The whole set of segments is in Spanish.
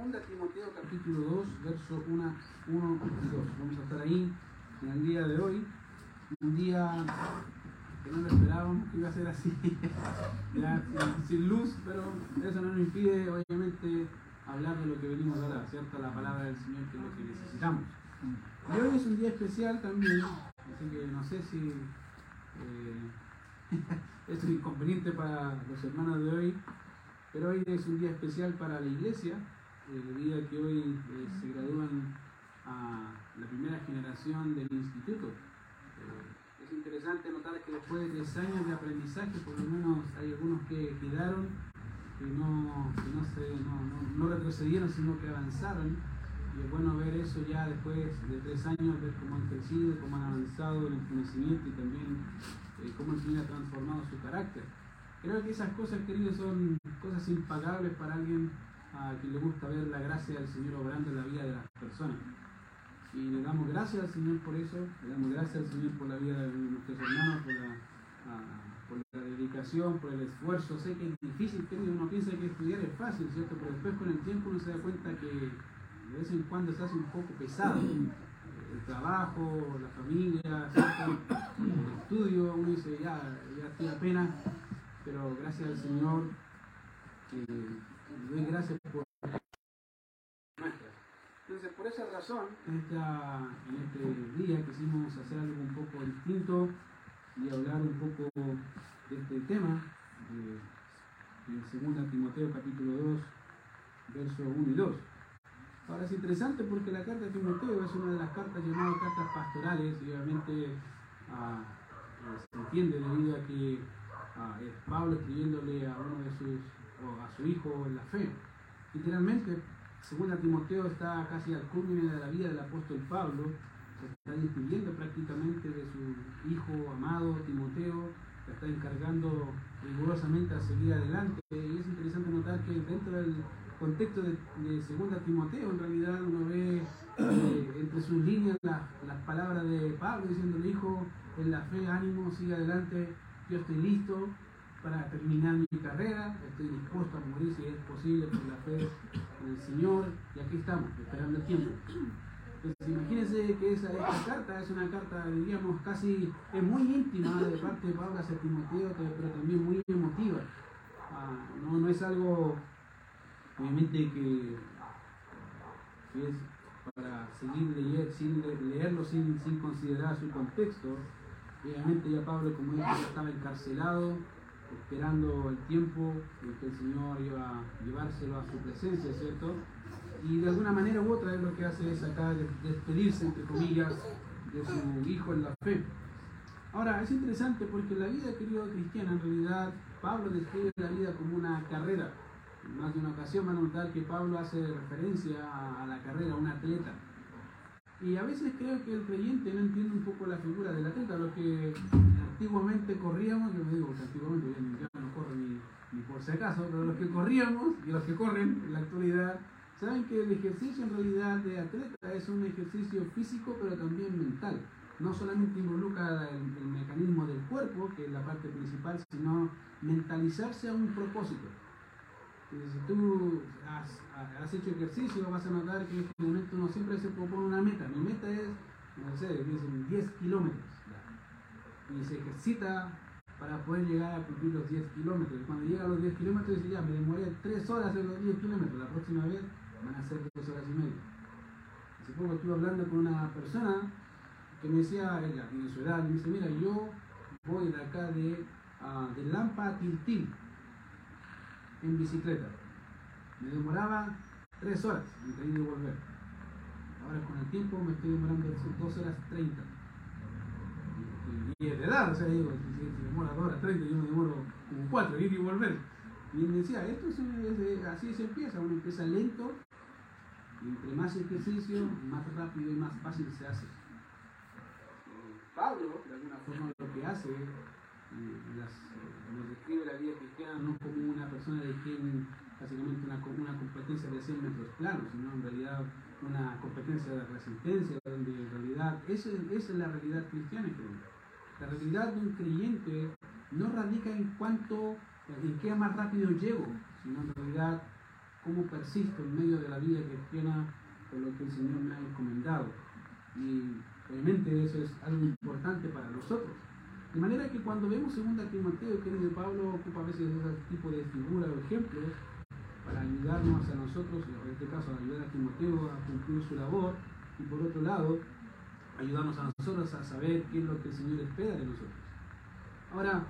Segunda Timoteo capítulo 2, verso 1, 1 y 2. Vamos a estar ahí en el día de hoy. Un día que no lo esperábamos que iba a ser así, sin, luz, pero eso no nos impide obviamente hablar de lo que venimos a hablar, ¿cierto? La palabra del Señor que es lo que necesitamos. Y hoy es un día especial también, así que no sé si eh, es inconveniente para los hermanos de hoy, pero hoy es un día especial para la iglesia, eh, debido a que hoy eh, se gradúan a la primera generación del instituto. Eh, es interesante notar que después de tres años de aprendizaje, por lo menos hay algunos que quedaron, que no, que no, se, no, no- no retrocedieron, sino que avanzaron. Y es bueno ver eso ya después de tres años, ver cómo han crecido, cómo han avanzado en el conocimiento y también eh, cómo el Señor ha transformado su carácter. Creo que esas cosas, queridos, son cosas impagables para alguien a quien le gusta ver la gracia del Señor obrando en la vida de las personas. Y le damos gracias al Señor por eso, le damos gracias al Señor por la vida de nuestros hermanos, por la, por la dedicación, por el esfuerzo. Sé que es difícil, uno piensa que estudiar es fácil, ¿cierto? Pero después con el tiempo uno se da cuenta que de vez en cuando se hace un poco pesado. El trabajo, la familia, ¿cierto? el estudio, uno dice, ya, ya estoy apenas, pero gracias al Señor, que doy gracias por nuestras. Entonces, por esa razón, esta- en este día quisimos hacer algo un poco distinto y hablar un poco de este tema, de, de 2 Timoteo capítulo 2, versos 1 y 2. Ahora es interesante porque la carta de Timoteo es una de las cartas llamadas cartas pastorales y obviamente ah, eh, se entiende debido a que ah, es Pablo escribiéndole a uno de sus, o a su hijo en la fe. Literalmente, según Timoteo está casi al culmine de la vida del apóstol Pablo, se está despidiendo prácticamente de su hijo amado Timoteo, le está encargando rigurosamente a seguir adelante. Y es interesante notar que dentro del contexto de, de segunda Timoteo en realidad uno ve eh, entre sus líneas la- las palabras de Pablo diciéndole hijo en la fe ánimo sigue adelante. Yo estoy listo para terminar mi carrera. Estoy dispuesto a morir si es posible por la fe en el Señor. Y aquí estamos esperando el tiempo. Entonces imagínense que esa, carta es una carta diríamos casi es muy íntima de parte de Pablo hacia Timoteo pero también muy emotiva. Ah, no, no es algo obviamente que, es para seguir leer, sin le- leerlo sin, considerar su contexto. Obviamente ya Pablo, como dije, ya estaba encarcelado, esperando el tiempo en que el Señor iba a llevárselo a su presencia, ¿cierto? Y de alguna manera u otra es lo que hace es acá de- despedirse, entre comillas, de su hijo en la fe. Ahora, es interesante porque la vida, querido cristiana, en realidad, Pablo describe la vida como una carrera. En más de una ocasión van a notar que Pablo hace referencia a la carrera, a un atleta. Y a veces creo que el creyente no entiende un poco la figura del atleta. Los que antiguamente corríamos, yo me digo que antiguamente ya, no corro ni, ni por si acaso, pero los que corríamos y los que corren en la actualidad, saben que el ejercicio en realidad de atleta es un ejercicio físico, pero también mental. No solamente involucra el mecanismo del cuerpo, que es la parte principal, sino mentalizarse a un propósito. Si tú has, hecho ejercicio, vas a notar que finalmente uno siempre se propone una meta. Mi meta es, no sé, dicen 10 kilómetros. Y se ejercita para poder llegar a cumplir los 10 kilómetros. Y cuando llega a los 10 kilómetros, dice ya, me demoré 3 horas en los 10 kilómetros. La próxima vez van a ser 2 horas y media. Hace poco estuve hablando con una persona que me decía, ella tiene su me dice, mira, yo voy de acá de, ah, de Lampa a Tiltil en bicicleta. Me demoraba tres horas entre ir y volver. Ahora con el tiempo me estoy demorando dos horas 30. Y, es de edad, o sea, digo, si, si demora dos horas 30, yo me demoro como cuatro, ir y volver. Y él decía, esto es, así se empieza, uno empieza lento, y entre más ejercicio, más rápido y más fácil se hace. Eh, Pablo, de alguna forma, lo que hace eh, las, nos describe la vida cristiana no como una persona de quien básicamente una, una competencia de 100 metros planos, sino en realidad una competencia de resistencia, donde en realidad esa, es- esa es la realidad cristiana. creo. La realidad de un creyente no radica en cuánto, en qué más rápido llego, sino en realidad cómo persisto en medio de la vida cristiana con lo que el Señor me ha encomendado. Y obviamente eso es algo importante para nosotros. De manera que cuando vemos 2 Timoteo, querido Pablo ocupa a veces ese tipo de figuras o ejemplos para ayudarnos a nosotros, en este caso ayudar a Timoteo a cumplir su labor, y por otro lado, ayudarnos a nosotros a saber qué es lo que el Señor espera de nosotros. Ahora,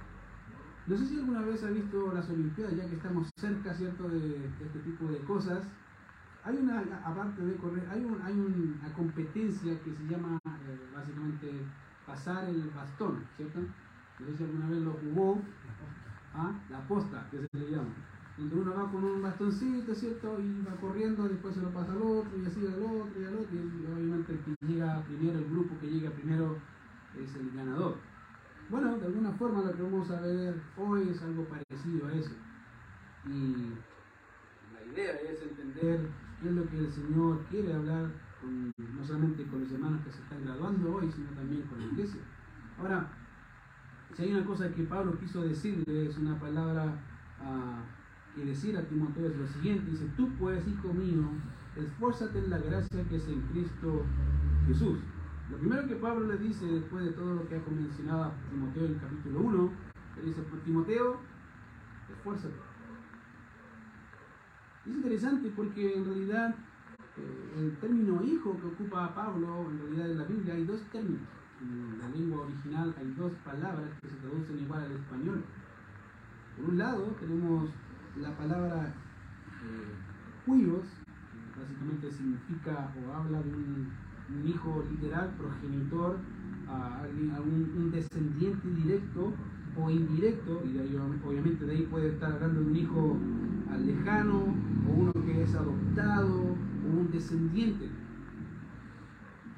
no sé si alguna vez ha visto las Olimpiadas, ya que estamos cerca, ¿cierto?, de, este tipo de cosas. Hay una, aparte de correr, hay, hay una competencia que se llama eh, básicamente pasar el bastón, ¿cierto? No sé si alguna vez lo jugó, ¿ah? la posta, que se le llama. Donde uno va con un bastoncito, ¿cierto? Y va corriendo, después se lo pasa al otro, y así al otro, y al otro, y obviamente el que llega primero, el grupo que llega primero es el ganador. Bueno, de alguna forma lo que vamos a ver hoy es algo parecido a eso. Y la idea es entender qué es lo que el Señor quiere hablar no solamente con los hermanos que se están graduando hoy, sino también con la iglesia. Ahora, si hay una cosa que Pablo quiso decirle, es una palabra uh, que decir a Timoteo es lo siguiente, dice, tú pues, hijo mío, esfuérzate en la gracia que es en Cristo Jesús. Lo primero que Pablo le dice después de todo lo que ha mencionado a Timoteo en el capítulo 1, le dice, pues, Timoteo, esfuérzate. Es interesante porque en realidad el término hijo que ocupa Pablo, en realidad en la Biblia hay dos términos. En la lengua original hay dos palabras que se traducen igual al español. Por un lado tenemos la palabra eh, que básicamente significa o habla de un hijo literal, progenitor, a, un, descendiente directo o indirecto, y obviamente de ahí puede estar hablando de un hijo lejano, o uno que es adoptado, o un descendiente.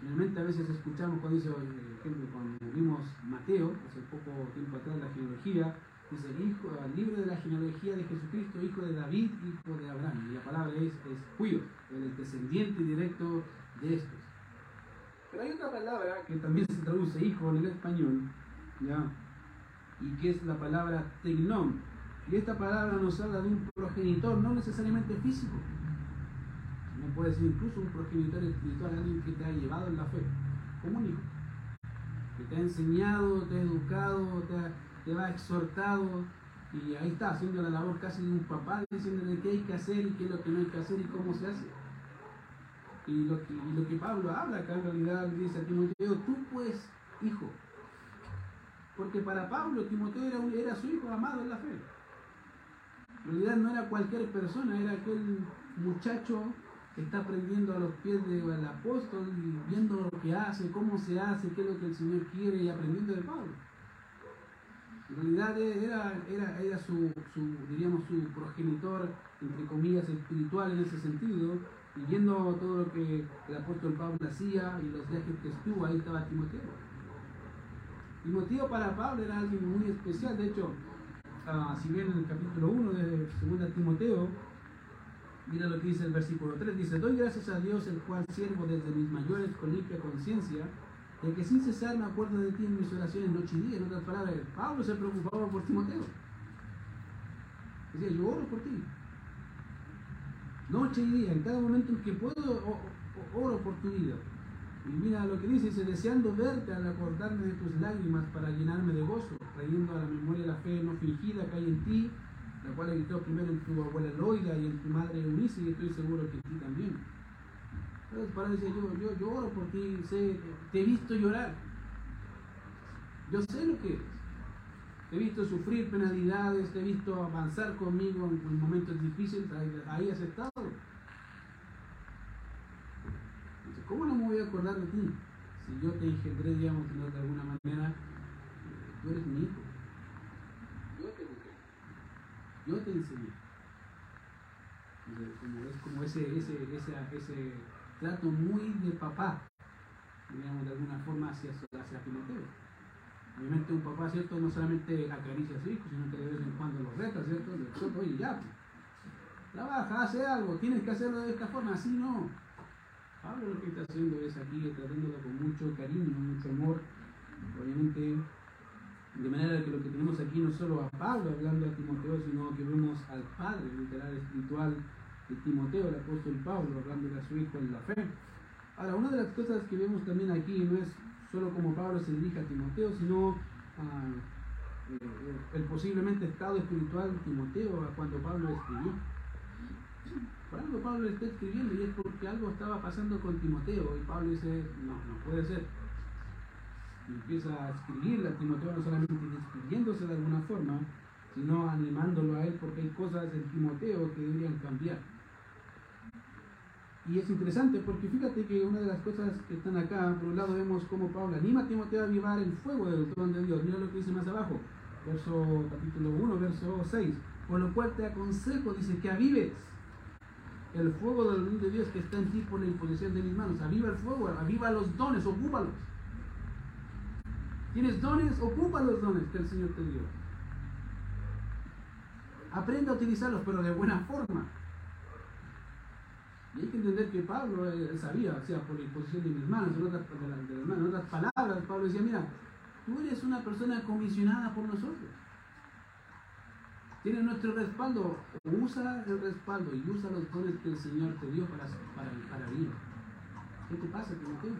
Finalmente a veces escuchamos cuando dice, por ejemplo, cuando vimos Mateo, hace poco tiempo atrás, la genealogía, dice el hijo, el libro de la genealogía de Jesucristo, hijo de David, hijo de Abraham. Y la palabra es, es el descendiente directo de estos. Pero hay otra palabra que también se traduce hijo en el español, ¿ya? y que es la palabra tecnón. Y esta palabra nos habla de un progenitor, no necesariamente físico. No puede ser incluso un progenitor espiritual, alguien que te ha llevado en la fe, como un hijo. Que te ha enseñado, te ha educado, te, ha, te ha exhortado, y ahí está, haciendo la labor casi de un papá, diciéndole qué hay que hacer y qué es lo que no hay que hacer y cómo se hace. Y lo, que, lo que Pablo habla acá en realidad dice a Timoteo, tú pues, hijo. Porque para Pablo Timoteo era, era su hijo amado en la fe. En realidad no era cualquier persona, era aquel muchacho está aprendiendo a los pies del apóstol y viendo lo que hace, cómo se hace, qué es lo que el Señor quiere y aprendiendo de Pablo. En realidad era, era, era su, diríamos, su progenitor, entre comillas, espiritual en ese sentido, y viendo todo lo que el apóstol Pablo hacía y los viajes que estuvo, ahí estaba Timoteo. Timoteo para Pablo era alguien muy especial, de hecho, uh, si bien en el capítulo 1 de 2 Timoteo, mira lo que dice el versículo 3, dice, doy gracias a Dios el cual siervo desde mis mayores con limpia conciencia, de que sin cesar me acuerdo de ti en mis oraciones noche y día. En otras palabras, Pablo se preocupaba por Timoteo. Decía, yo oro por ti noche y día, en cada momento en que puedo, oro por tu vida. Y mira lo que dice, dice, deseando verte al acordarme de tus lágrimas para llenarme de gozo, trayendo a la memoria la fe no fingida que hay en ti, la cual gritó primero en tu abuela Loida y en tu madre Eunice, y estoy seguro que en ti también. Entonces, para decir, yo, yo, yo oro por ti, sé, te he visto llorar. Yo sé lo que eres. Te he visto sufrir penalidades, te he visto avanzar conmigo en, momentos difíciles, ahí, has estado. ¿Cómo no me voy a acordar de ti? Si yo te engendré, digamos, de alguna manera, tú eres mi hijo. Yo te. Yo te enseñé. Como, es como ese, ese, ese, ese trato muy de papá, digamos, de alguna forma hacia, hacia Timoteo. Obviamente un papá, ¿cierto? No solamente acaricia a su hijo, sino que de vez en cuando lo reta, ¿cierto? Le oye, ya, pues, trabaja, hace algo, tienes que hacerlo de esta forma, así no. Pablo lo que está haciendo es aquí, tratándolo con mucho cariño, mucho amor, obviamente, de manera que lo que tenemos aquí no solo a Pablo hablando a Timoteo, sino que vemos al Padre literal espiritual de Timoteo, el apóstol Pablo, hablando a su hijo en la fe. Ahora, una de las cosas que vemos también aquí no es solo como Pablo se dirige a Timoteo, sino eh, el posiblemente estado espiritual de Timoteo cuando Pablo escribió. Por algo Pablo está escribiendo y es porque algo estaba pasando con Timoteo y Pablo dice, no, no puede ser. Y empieza a escribirle a Timoteo no solamente despidiéndose de alguna forma, sino animándolo a él porque hay cosas en Timoteo que deberían cambiar. Y es interesante porque fíjate que una de las cosas que están acá, por un lado vemos cómo Pablo anima a Timoteo a avivar el fuego del don de Dios. Mira lo que dice más abajo, verso capítulo 1, verso 6. Por lo cual te aconsejo, dice, que avives el fuego del don de Dios que está en ti por la imposición de mis manos. Aviva el fuego, aviva los dones, ocúpalos. ¿Tienes dones? Ocupa los dones que el Señor te dio. Aprende a utilizarlos, pero de buena forma. Y hay que entender que Pablo eh, sabía, o sea, por la imposición de mis manos, en otras, de, de manos, en otras palabras, Pablo decía, mira, tú eres una persona comisionada por nosotros. Tienes nuestro respaldo, usa el respaldo y usa los dones que el Señor te dio para, para, para vivir. ¿Qué te pasa, Timoteo?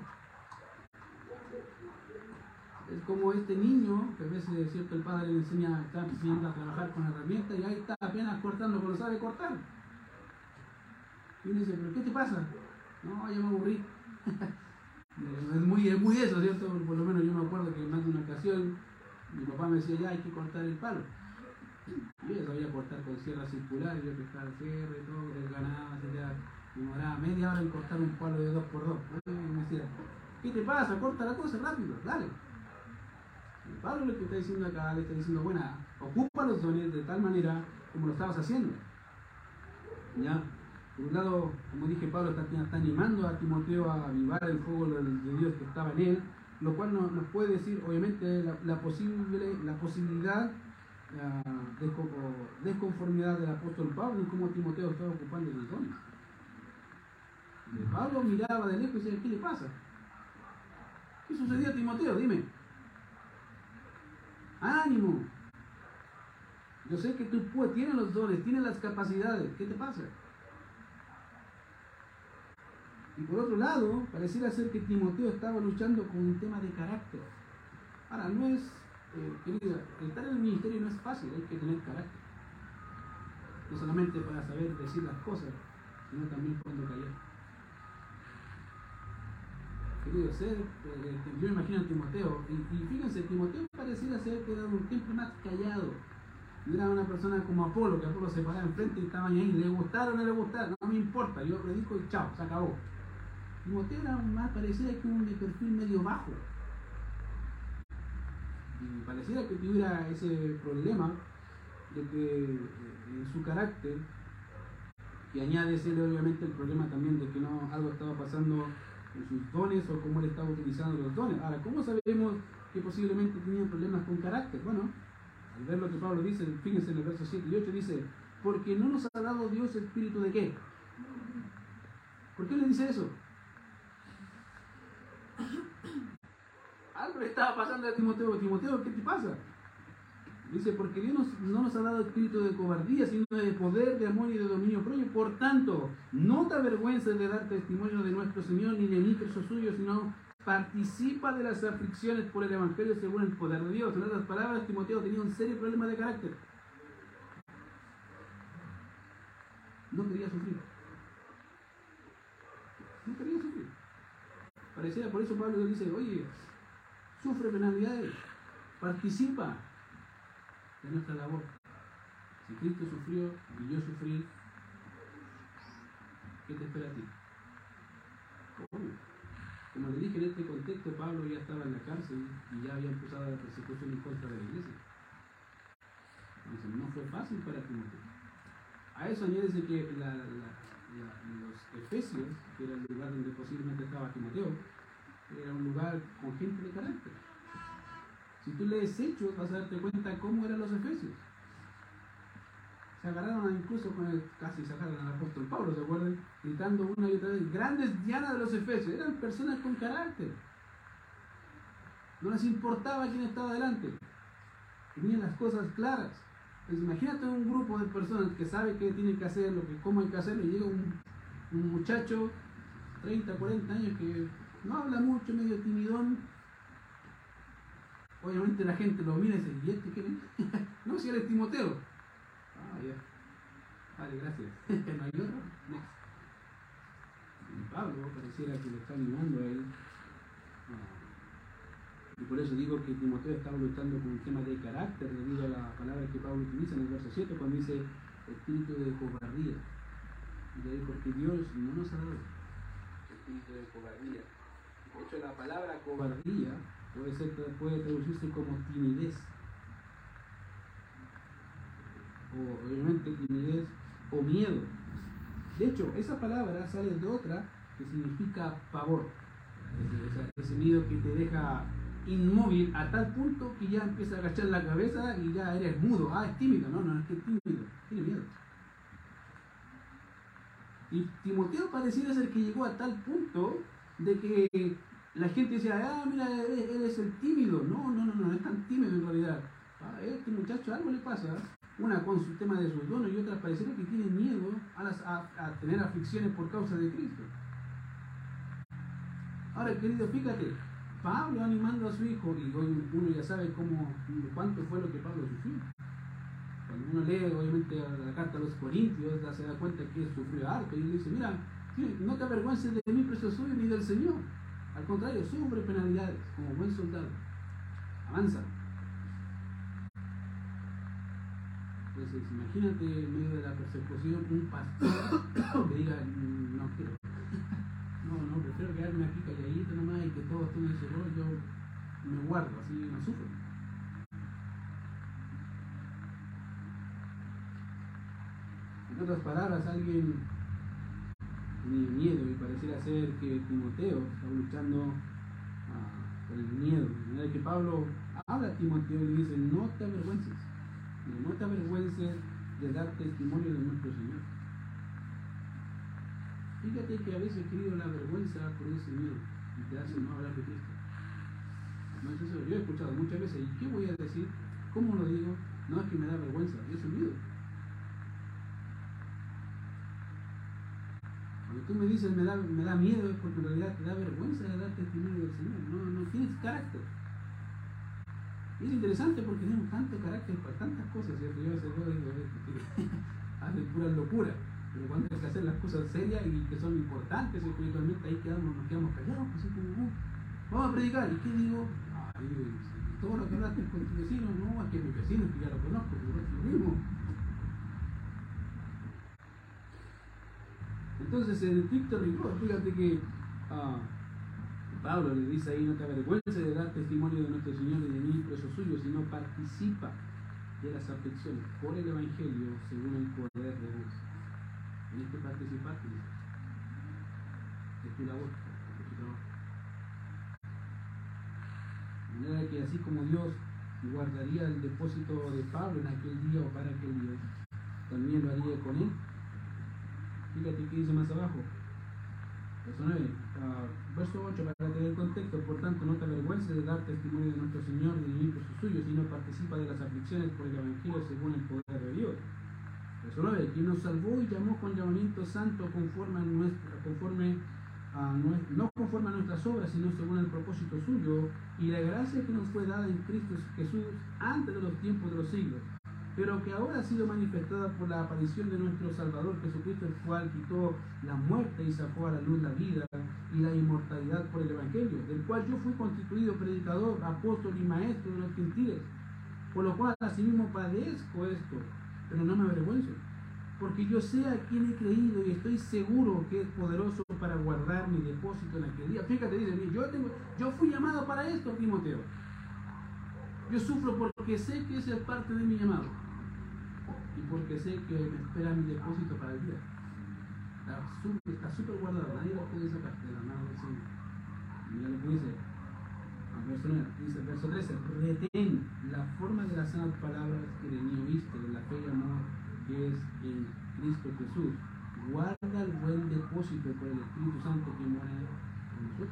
Es como este niño que a veces cierto el padre le enseña, está enseñando a trabajar con herramientas y ahí está apenas cortando, pero sabe cortar. Y uno dice, ¿pero qué te pasa? No, ya me aburrí. es, muy, es muy eso, ¿cierto? Por lo menos yo me acuerdo que más de una ocasión mi papá me decía, ya hay que cortar el palo. Yo ya sabía cortar con sierra circular, yo pescaba el cierre y todo, desganaba, se me demoraba media hora en cortar un palo de 2x2. Y me decía, ¿qué te pasa? Corta la cosa rápido, dale. Pablo lo que está diciendo acá, le está diciendo, bueno, ocupa los dones de tal manera como lo estabas haciendo. ¿Ya? Por un lado, como dije, Pablo está, está animando a Timoteo a avivar el fuego de Dios que estaba en él, lo cual nos, puede decir, obviamente, la, la, posible, la posibilidad la desconformidad del apóstol Pablo en cómo Timoteo estaba ocupando los dones. Pablo miraba de lejos y decía, ¿qué le pasa? ¿Qué sucedió a Timoteo? Dime. Ánimo. Yo sé que tú puedes, tienes los dones, tienes las capacidades. ¿Qué te pasa? Y por otro lado, pareciera ser que Timoteo estaba luchando con un tema de carácter. Ahora, no es, eh, querida, estar en el ministerio no es fácil, hay que tener carácter. No solamente para saber decir las cosas, sino también cuando callar. Querido ser, eh, yo me imagino a Timoteo, y, fíjense, Timoteo pareciera ser quedado un tiempo más callado. Era una persona como Apolo, que Apolo se paraba enfrente y estaba ahí, le gustaron o no le gustaron, no me importa, yo predico y chao, se acabó. Timoteo era más pareciera que un de perfil medio bajo. Y pareciera que tuviera ese problema de que en su carácter, y añade ese obviamente el problema también de que no algo estaba pasando en sus dones o cómo él estaba utilizando los dones. Ahora, ¿cómo sabemos que posiblemente tenía problemas con carácter? Bueno, al ver lo que Pablo dice, fíjense en el verso 7 y 8, dice, porque no nos ha dado Dios espíritu de qué? ¿Por qué le dice eso? Algo le estaba pasando a Timoteo. Timoteo, ¿qué te pasa? Dice, porque Dios no nos ha dado espíritu de cobardía, sino de poder, de amor y de dominio propio. Por tanto, no te avergüences de dar testimonio de nuestro Señor ni de mí, que soy suyo, sino participa de las aflicciones por el Evangelio según el poder de Dios. En otras palabras, Timoteo tenía un serio problema de carácter. No quería sufrir. No quería sufrir. Pareciera, por eso Pablo dice, oye, sufre penalidades, participa de nuestra labor. Si Cristo sufrió y yo sufrí, ¿qué te espera a ti? ¿Cómo? Como le dije en este contexto, Pablo ya estaba en la cárcel y ya había empezado la persecución en contra de la iglesia. Entonces no fue fácil para Timoteo. A eso añádese que los Efesios, que era el lugar donde posiblemente estaba Timoteo, era un lugar con gente de carácter. Si tú lees Hechos, vas a darte cuenta cómo eran los Efesios. Se agarraron incluso con el, casi sacaron al apóstol Pablo, ¿se acuerdan? Gritando una y otra vez, grandes dianas de los Efesios. Eran personas con carácter. No les importaba quién estaba delante. Tenían las cosas claras. Pues imagínate un grupo de personas que sabe qué tienen que hacer, lo que, cómo hay que hacerlo, y llega un, un muchacho, 30, 40 años, que no habla mucho, medio timidón. Obviamente la gente lo mira y dice, ¿y este es? no, si eres Timoteo. Ah, ya. Vale, gracias. no hay otro. Pablo pareciera que le está animando a él. Ah, y por eso digo que Timoteo estaba luchando con un tema de carácter debido a la palabra que Pablo utiliza en el verso 7 cuando dice espíritu de cobardía. Porque Dios no nos ha dado espíritu de cobardía. De hecho, la palabra cobardía puede, ser, puede traducirse como timidez. O obviamente timidez o miedo. De hecho, esa palabra sale de otra que significa pavor. Ese, miedo que te deja inmóvil a tal punto que ya empieza a agachar la cabeza y ya eres mudo. Ah, es tímido. No, no, es que es tímido. Tiene miedo. Y Timoteo pareciera ser que llegó a tal punto de que la gente decía, ah, mira, él, es el tímido. No, no, no, no, es tan tímido en realidad. A este muchacho algo le pasa. Una con su tema de sus dones y otra pareciera que tiene miedo a, tener aflicciones por causa de Cristo. Ahora, querido, fíjate, Pablo animando a su hijo, y hoy uno ya sabe cómo, cuánto fue lo que Pablo sufrió. Cuando uno lee, obviamente, la carta a los Corintios, ya se da cuenta que sufrió harto, y él dice, mira, no te avergüences de mí, precio suyo, ni del Señor. Al contrario, sufre penalidades como buen soldado. Avanza. Entonces, imagínate en medio de la persecución un pastor que diga, no quiero. No, no, prefiero quedarme aquí calladito nomás y que todos estén en su rol, yo me guardo, así no sufro. En otras palabras, alguien tenía miedo y pareciera ser que Timoteo estaba luchando uh, por el miedo. De manera que Pablo habla a Timoteo y le dice, no te avergüences, no te avergüences de dar testimonio de nuestro Señor. Fíjate que a veces, querido, la vergüenza produce miedo y te hace no hablar de Cristo. Yo he escuchado muchas veces, ¿y qué voy a decir? ¿Cómo lo digo? No es que me da vergüenza, es miedo. Cuando tú me dices me da, me da miedo es porque en realidad te da vergüenza de dar testimonio del Señor, no, no tienes carácter. Es interesante porque tenemos tanto carácter para tantas cosas, ¿cierto? Yo a veces digo hacen pura locura, pero cuando hay que hacer las cosas serias y que son importantes espiritualmente, ahí quedamos, nos quedamos callados, así como, vamos a predicar, ¿y qué digo? Ay, todo lo que hablaste con tu vecino, no, es que mi vecino, que ya lo conozco, pero es lo mismo. Entonces, en el estricto rigor, fíjate que uh, Pablo le dice ahí, no te avergüences de dar testimonio de nuestro Señor y de mí, preso suyo, sino participa de las aflicciones por el Evangelio según el poder de Dios. En este participar, es tu labor, es tu trabajo. De manera que así como Dios guardaría el depósito de Pablo en aquel día o para aquel día, también lo haría con él. Fíjate que dice más abajo. Verso 9. Uh, verso 8, para tener contexto, por tanto, no te avergüences de dar testimonio de nuestro Señor y de por su suyo, sino participa de las aflicciones por el Evangelio según el poder de Dios. Verso 9. Quien nos salvó y llamó con llamamiento santo conforme a nuestra, conforme no conforme a nuestras obras, sino según el propósito suyo, y la gracia que nos fue dada en Cristo Jesús antes de los tiempos de los siglos pero que ahora ha sido manifestada por la aparición de nuestro Salvador Jesucristo, el cual quitó la muerte y sacó a la luz la vida y la inmortalidad por el Evangelio, del cual yo fui constituido predicador, apóstol y maestro de los gentiles, por lo cual asimismo padezco esto, pero no me avergüenzo, porque yo sé a quién he creído y estoy seguro que es poderoso para guardar mi depósito en aquel día. Fíjate, dice, yo, tengo, yo fui llamado para esto, Timoteo. Yo sufro porque sé que esa es parte de mi llamado y porque sé que me espera mi depósito para el día. Está súper guardado, nadie lo puede sacar de la mano del Señor. Mira lo que dice, verso, 9, dice, verso 13, retén la forma de las santas palabras que de mí oíste, de la fe y amor que es en Cristo Jesús. Guarda el buen depósito por el Espíritu Santo que mora en nosotros.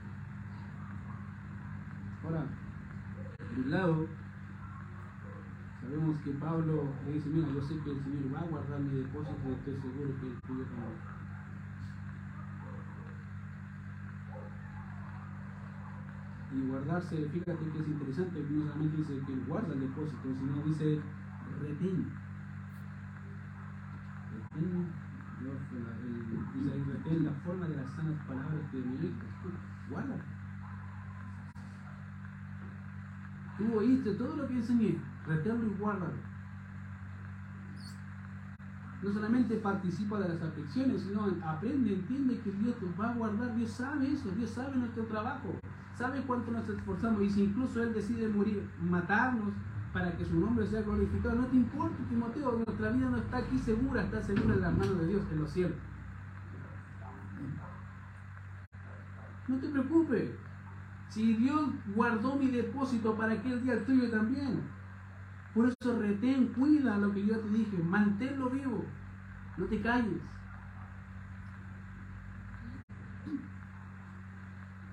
Ahora, por un lado, Sabemos que Pablo dice, mira, yo sé que el Señor va a guardar mi depósito estoy seguro que el tuyo también. Y guardarse, fíjate que es interesante, no solamente dice que guarda el depósito, sino dice retén. Retén, dice ahí, retén la forma de las sanas palabras que me oíste. Guarda. Tú oíste todo lo que enseñé, reténlo y guárdalo. No solamente participa de las aflicciones, sino aprende, entiende que Dios nos va a guardar. Dios sabe eso, Dios sabe nuestro trabajo, sabe cuánto nos esforzamos. Y si incluso Él decide morir, matarnos para que su nombre sea glorificado, no te importa, Timoteo, nuestra vida no está aquí segura, está segura en las manos de Dios, en los cielos. No te preocupes. Si Dios guardó mi depósito para aquel día el tuyo también. Por eso retén, cuida lo que yo te dije, manténlo vivo, no te calles.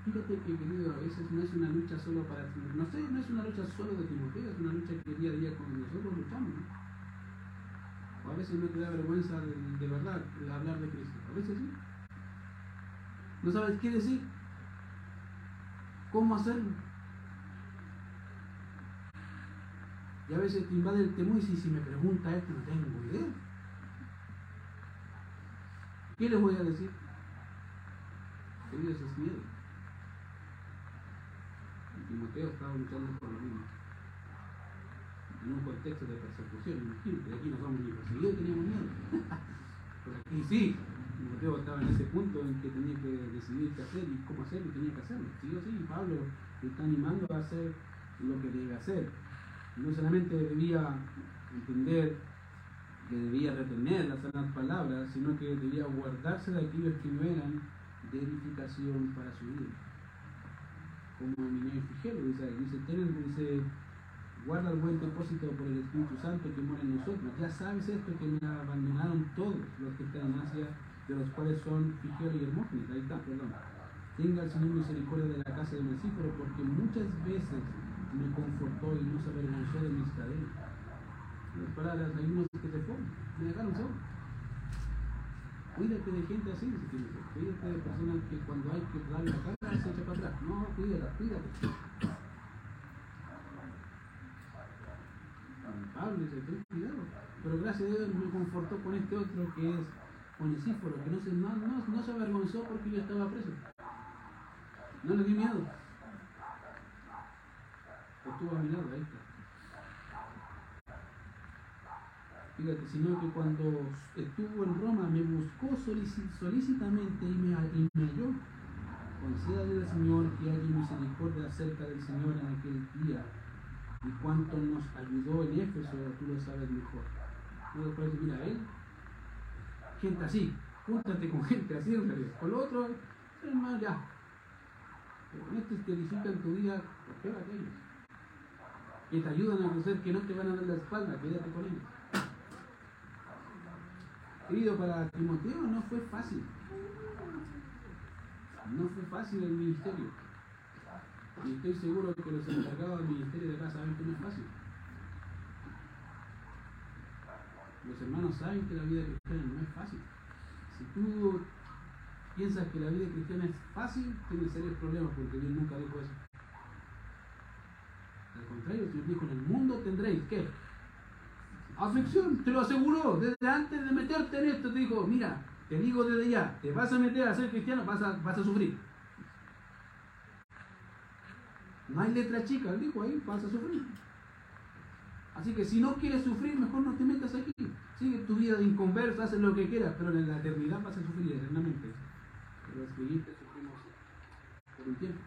Fíjate que querido, a veces no es una lucha solo para no sé, no es una lucha solo de Timoteo, es una lucha que día a día con nosotros luchamos. O a veces no te da vergüenza de, de verdad hablar de Cristo, a veces sí. No sabes qué decir, cómo hacerlo. Y a veces te invade el temor y si, me pregunta esto no tengo idea. ¿Qué les voy a decir? Queridos, es miedo. Timoteo estaba luchando por lo mismo. En un contexto de persecución, imagínate, aquí no somos ni perseguidos, teníamos miedo. Pero aquí sí, Timoteo estaba en ese punto en que tenía que decidir qué hacer y cómo hacerlo tenía que hacerlo. Sí o sí, Pablo le está animando a hacer lo que debe hacer no solamente debía entender que debía retener las sanas palabras, sino que debía guardarse de aquellos que no eran de edificación para su vida. Como Mineo Figelo dice, dice, tienen, dice, guarda el buen depósito por el Espíritu Santo que mora en nosotros. Ya sabes esto que me abandonaron todos los que están en Asia, de los cuales son Figelo y Hermógenes. Ahí está, perdón. Tenga el Señor misericordia de la casa de Mesíforo, porque muchas veces me confortó y no se avergonzó de mis cadenas. Las palabras, hay unos que se fueron, me dejaron solo. Cuídate de gente así, dice Timoteo. Cuídate de personas que cuando hay que darle la cara se echa para atrás. No, cuídate, cuídate. Pablo dice, ten cuidado. Pero gracias a Dios me confortó con este otro que es Onesíforo, que no se, no, no, no se avergonzó porque yo estaba preso. No le di miedo estuvo a mi lado, ahí está. Fíjate, sino que cuando estuvo en Roma me buscó solícitamente y me, y me halló. Concédale al Señor que haya misericordia acerca del Señor en aquel día y cuánto nos ayudó en Éfeso, tú lo sabes mejor. Tú después mira, él, gente así, júntate con gente así en realidad. Con lo otro, hermano, ya. Pero con estos que edifican tu vida, pues a aquellos que te ayudan a crecer, que no te van a dar la espalda, quédate con ellos. Querido, para Timoteo no fue fácil. No fue fácil el ministerio. Y estoy seguro que los encargados del ministerio de acá saben que no es fácil. Los hermanos saben que la vida cristiana no es fácil. Si tú piensas que la vida cristiana es fácil, tienes serios problemas porque Dios nunca dijo eso. Al contrario, Señor dijo, en el mundo tendréis, ¿qué? Aflicción, te lo aseguró, desde antes de meterte en esto, te dijo, mira, te digo desde ya, te vas a meter a ser cristiano, vas a, vas a sufrir. No hay letra chica, dijo ahí, vas a sufrir. Así que si no quieres sufrir, mejor no te metas aquí. Sigue tu vida de inconverso, haz lo que quieras, pero en la eternidad vas a sufrir eternamente. Pero creyentes sufrimos por un tiempo.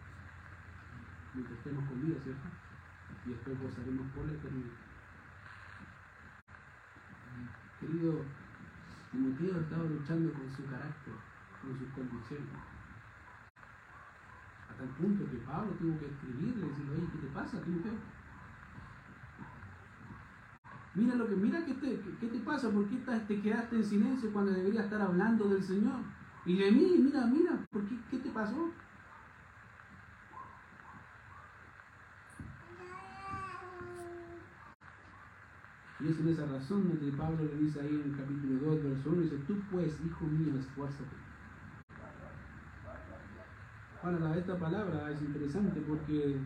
Mientras estemos con vida, ¿cierto? y después gozaremos por la eternidad. Querido, Timoteo estaba luchando con su carácter, con sus condiciones. A tal punto que Pablo tuvo que escribirle y decirle, oye, ¿qué te pasa, Timoteo? Mira lo que, mira qué te, qué te pasa, ¿por qué te quedaste en silencio cuando deberías estar hablando del Señor? Y de mí, mira, mira, ¿por qué, qué te pasó? Y es en esa razón donde Pablo le dice ahí en el capítulo 2, verso 1, dice, tú pues, hijo mío, esfuérzate. Ahora, esta palabra es interesante porque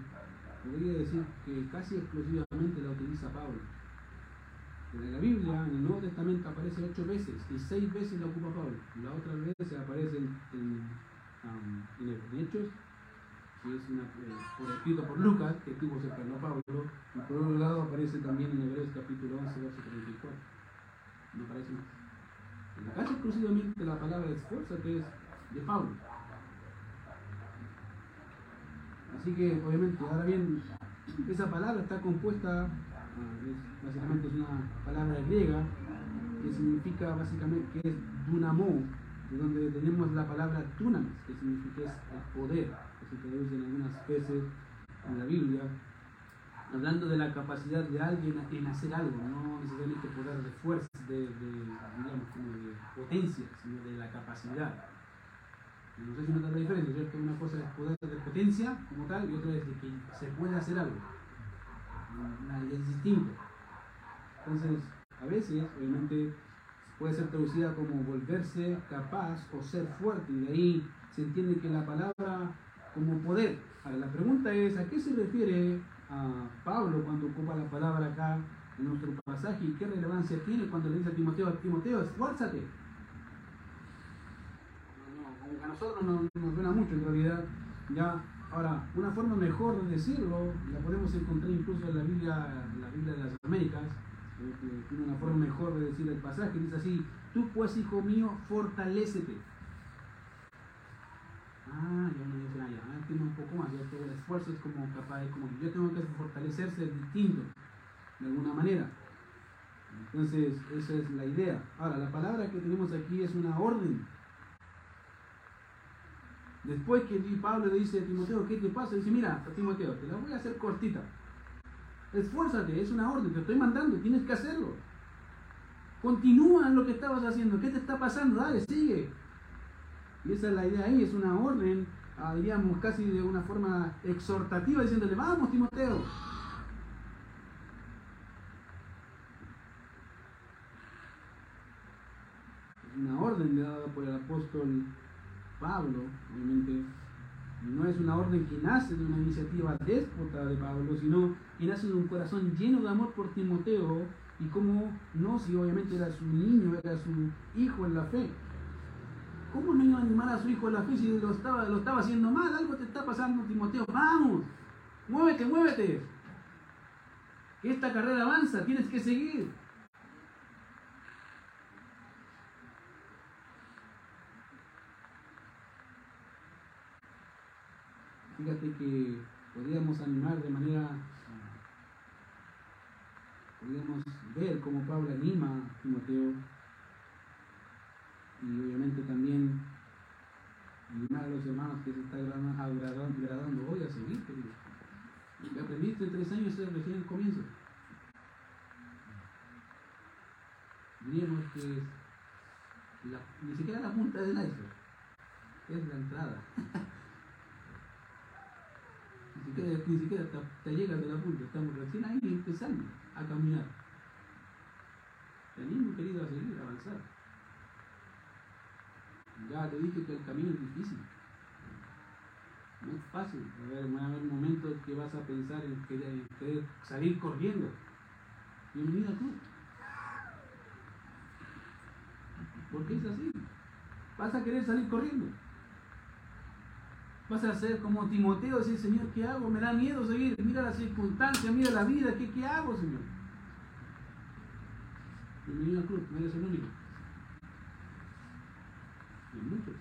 podría decir que casi exclusivamente la utiliza Pablo. En la Biblia, en el Nuevo Testamento, aparece ocho veces y seis veces la ocupa Pablo. La otra vez aparece en, en, Hechos que es eh, por escrito por Lucas, que tuvo cercano a Pablo, y por otro lado aparece también en Hebreos capítulo 11, verso 34. No aparece más. En casi exclusivamente la palabra esfuerzo que es de Pablo. Así que, obviamente, ahora bien, esa palabra está compuesta, ah, básicamente es una palabra griega, que significa básicamente, que es dunamo, de donde tenemos la palabra tunamis, que significa es el poder se traduce en algunas veces en la Biblia, hablando de la capacidad de alguien en hacer algo, no necesariamente poder de fuerza, de, digamos, como de potencia, sino de la capacidad. No sé si notas la diferencia, ¿cierto? Una cosa es poder de potencia como tal y otra es de que se puede hacer algo. Es distinto. Entonces, a veces, obviamente, puede ser traducida como volverse capaz o ser fuerte, y de ahí se entiende que la palabra como poder. Ahora, la pregunta es, ¿a qué se refiere a Pablo cuando ocupa la palabra acá en nuestro pasaje y qué relevancia tiene cuando le dice a Timoteo, Timoteo, esfuérzate? a nosotros no, nos suena mucho en realidad. Ya, ahora, una forma mejor de decirlo, la podemos encontrar incluso en la Biblia, la Biblia de las Américas, eh, tiene una forma mejor de decir el pasaje, dice así, tú pues hijo mío, fortalécete ah, ya me dice, ah, ya, entiendo un poco más, ya todo el esfuerzo es como capaz, de, como yo tengo que fortalecerse distinto, de alguna manera. Entonces, esa es la idea. Ahora, la palabra que tenemos aquí es una orden. Después que Pablo le dice a Timoteo, ¿qué te pasa? Dice, mira, Timoteo, te la voy a hacer cortita. Esfuérzate, es una orden, te estoy mandando, tienes que hacerlo. Continúa en lo que estabas haciendo, ¿qué te está pasando? Dale, sigue. Y esa es la idea ahí, es una orden, ah, diríamos casi de una forma exhortativa, diciéndole, vamos Timoteo. Una orden dada por el apóstol Pablo, obviamente. No es una orden que nace de una iniciativa déspota de Pablo, sino que nace de un corazón lleno de amor por Timoteo y como no, si obviamente era su niño, era su hijo en la fe. ¿Cómo no iba a animar a su hijo a la fe si lo estaba, lo estaba haciendo mal? Algo te está pasando, Timoteo. Vamos, muévete, muévete. Esta carrera avanza, tienes que seguir. Fíjate que podríamos animar de manera, podríamos ver cómo Pablo anima a Timoteo y obviamente también animar a los hermanos que se están graduando, hoy a seguir, que aprendiste en tres años es recién el comienzo. Diríamos que ni siquiera la punta del iceberg, es la entrada. ni siquiera, ni siquiera te, te llegas de la punta, estamos recién ahí empezando a caminar. Te animo, querido, a seguir, a avanzar. Ya te dije que el camino es difícil. No es fácil. van a haber momentos que vas a pensar en querer, salir corriendo. Bienvenida tú. Porque es así. Vas a querer salir corriendo. Vas a ser como Timoteo, decir, Señor, ¿qué hago? Me da miedo seguir. Mira las circunstancias, mira la vida, ¿qué, qué hago, Señor? Bienvenido al club, no eres el único muchos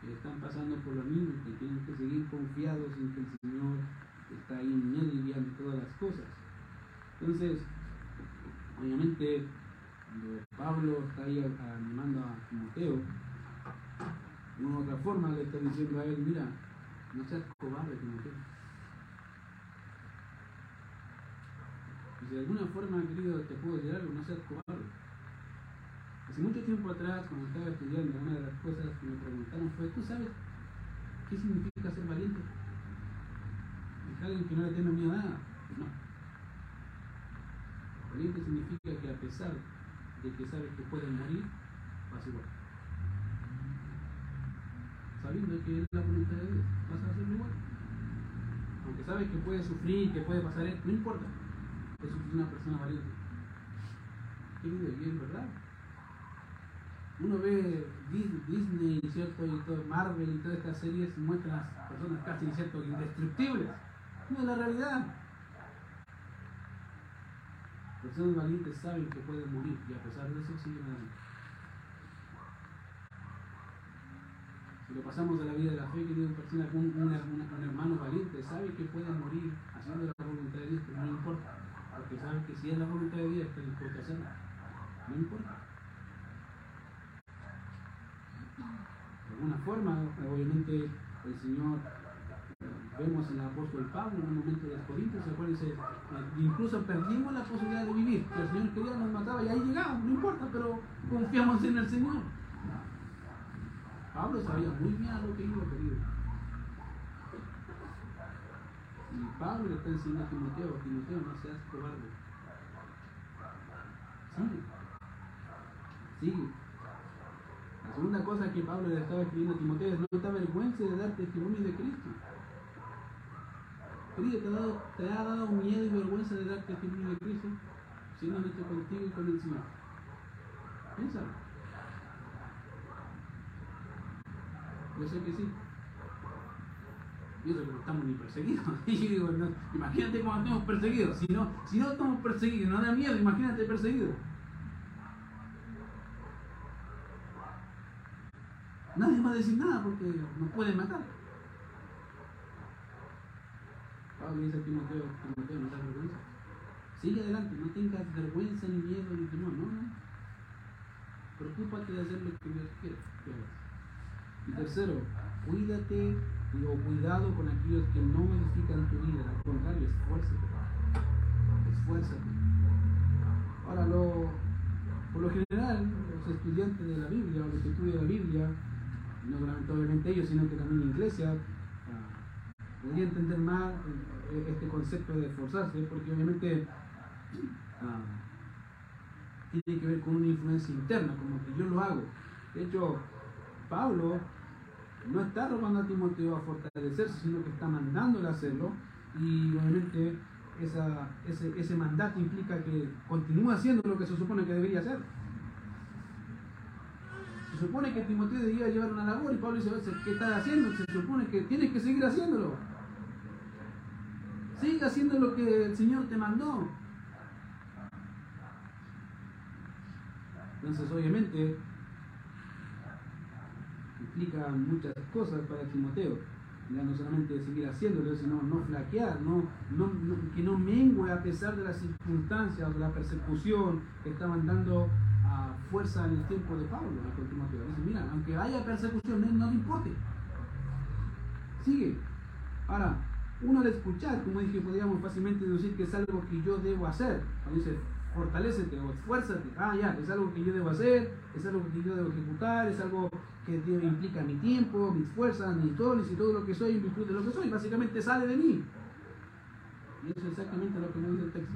que están pasando por lo mismo, que tienen que seguir confiados en que el Señor está ahí en medio y todas las cosas. Entonces, obviamente, cuando Pablo está ahí animando a Timoteo, de una otra forma le está diciendo a él, mira, no seas cobarde, Timoteo. Y si de alguna forma, querido, te puedo decir algo, no seas cobarde. Hace mucho tiempo atrás, cuando estaba estudiando, una de las cosas que me preguntaron fue, ¿tú sabes qué significa ser valiente? Es alguien que no le tiene miedo a nada. No. Valiente significa que a pesar de que sabes que puedes morir, vas igual. Sabiendo que es la voluntad de Dios, vas a hacerlo igual. Aunque sabes que puedes sufrir, que puede pasar no importa. Eso es una persona valiente. Querido, y es verdad. Uno ve Disney, ¿cierto? Y todo Marvel y todas estas series muestran a las personas casi, ¿cierto? Indestructibles. No es la realidad. Personas valientes saben que pueden morir y a pesar de eso siguen adelante. Si lo pasamos a la vida de la fe, querido, persona, un, un, un, hermano valiente sabe que puede morir haciendo la voluntad de Dios, pero no importa, porque sabe que si es la voluntad de Dios, está dispuesto a hacerlo. No importa. De alguna forma, obviamente, el Señor Vemos en el apóstol Pablo en un momento de las Corintios, se acuerdan, dice, incluso perdimos la posibilidad de vivir, que el Señor quería nos mataba y ahí llegamos, no importa, pero confiamos en el Señor. Pablo sabía muy bien lo que iba, querido. Y Pablo le está enseñando a Timoteo, Timoteo, no seas cobarde. Sigue. Sigue. La segunda cosa que Pablo le estaba escribiendo a Timoteo es no te avergüences de dar testimonio de Cristo. Querido, ¿te ha, dado, ¿te miedo y vergüenza de dar testimonio de Cristo? Siendo honesto contigo y con el Señor. Piénsalo. Yo sé que sí. Y eso que no estamos ni perseguidos. Y yo digo, imagínate cómo estamos perseguidos. Si no, si no estamos perseguidos, no da miedo, imagínate perseguidos. Nadie va a decir nada porque nos pueden matar. Pablo dice Timoteo, Timoteo, no te vergüenza. Sigue adelante, no tengas vergüenza, ni miedo, ni temor, no, no. Preocúpate de hacer lo que Dios quiere que hagas. Y tercero, cuídate o cuidado con aquellos que no modifican tu vida, al contrario, esfuérzate. Esfuérzate. Ahora, lo, por lo general, los estudiantes de la Biblia, o los que estudian la Biblia, no solamente obviamente ellos, sino que también la iglesia, podría entender más eh, este concepto de esforzarse, porque obviamente ah, tiene que ver con una influencia interna, como que yo lo hago. De hecho, Pablo no está robando a Timoteo a fortalecerse, sino que está mandándole a hacerlo, y obviamente ese, ese mandato implica que continúa haciendo lo que se supone que debería hacer. Se supone que Timoteo debía llevar una labor y Pablo dice, ¿qué estás haciendo? Se supone que tienes que seguir haciéndolo. Sigue haciendo lo que el Señor te mandó. Entonces, obviamente, implica muchas cosas para Timoteo. Ya no solamente seguir haciéndolo, sino no flaquear, no, que no mengue a pesar de las circunstancias, de la persecución que estaban dando a fuerza en el tiempo de Pablo con Timoteo. Dice, mira, aunque haya persecución, no, no le importe. Sigue. Ahora, uno al escuchar, como dije, podríamos fácilmente deducir que es algo que yo debo hacer. Dice, fortalecete o esfuérzate, ah, ya, es algo que yo debo hacer, es algo que yo debo ejecutar, es algo que implica mi tiempo, mis fuerzas, mis dones y todo lo que soy en virtud de lo que soy. Básicamente sale de mí. Y eso es exactamente lo que me dice el texto.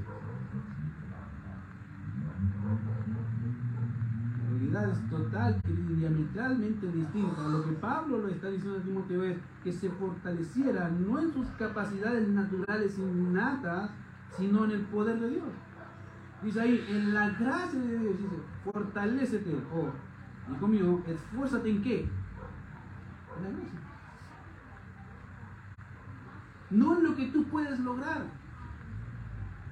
es total y diametralmente distinta. Lo que Pablo lo está diciendo a Timoteo es que se fortaleciera no en sus capacidades naturales innatas, sino en el poder de Dios. Dice ahí, en la gracia de Dios, dice, fortalecete, oh, hijo mío, esfuérzate en qué? En la gracia. No en lo que tú puedes lograr.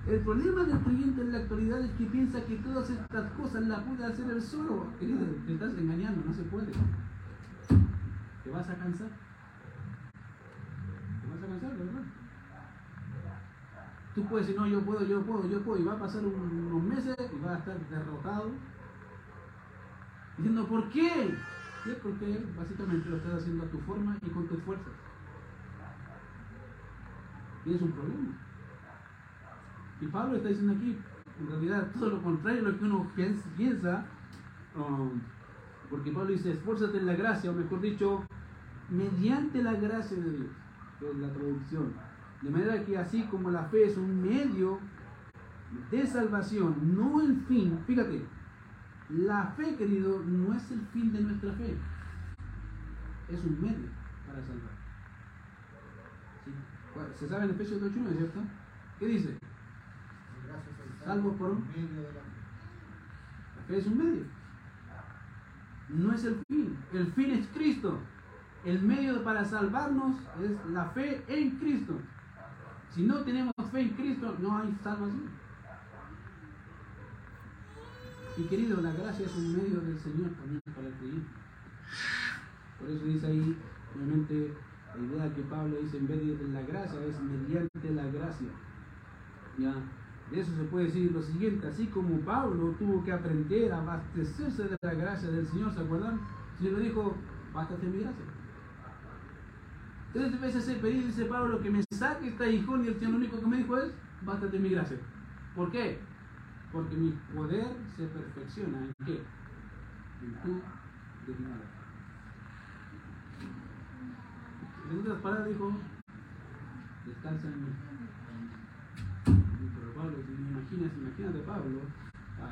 El problema del creyente en la actualidad es que piensa que todas estas cosas las puede hacer él solo. Querido, te estás engañando, no se puede. Te vas a cansar. Te vas a cansar, ¿verdad? Tú puedes decir, no, yo puedo, yo puedo, yo puedo, y va a pasar unos meses y va a estar derrotado. Diciendo, ¿por qué? ¿Sí? Porque básicamente lo estás haciendo a tu forma y con tus fuerzas. Tienes un problema. Y Pablo está diciendo aquí, en realidad, todo lo contrario a lo que uno piensa, um, porque Pablo dice, esfuérzate en la gracia, o mejor dicho, mediante la gracia de Dios, es la traducción. De manera que así como la fe es un medio de salvación, no el fin. Fíjate, la fe, querido, no es el fin de nuestra fe. Es un medio para salvar. Se sabe en Efesios 8.1, ¿cierto? ¿Qué dice? Salvo por un medio de la. La fe es un medio. No es el fin. El fin es Cristo. El medio para salvarnos es la fe en Cristo. Si no tenemos fe en Cristo, no hay salvación. Y querido, la gracia es un medio del Señor también para el creyente. Por eso dice ahí, obviamente, la idea que Pablo dice en vez de la gracia es mediante la gracia. ¿Ya? De eso se puede decir lo siguiente, así como Pablo tuvo que aprender a abastecerse de la gracia del Señor, ¿se acuerdan? El Señor le dijo, bástate mi gracia. Tres veces he pedido, dice Pablo, que me saque esta hijón y el Señor lo único que me dijo es, bástate mi gracia. ¿Por qué? Porque mi poder se perfecciona en qué? En tu divinidad. En otras palabras dijo, descansa en mí. Pero Pablo, imaginas, imagínate Pablo,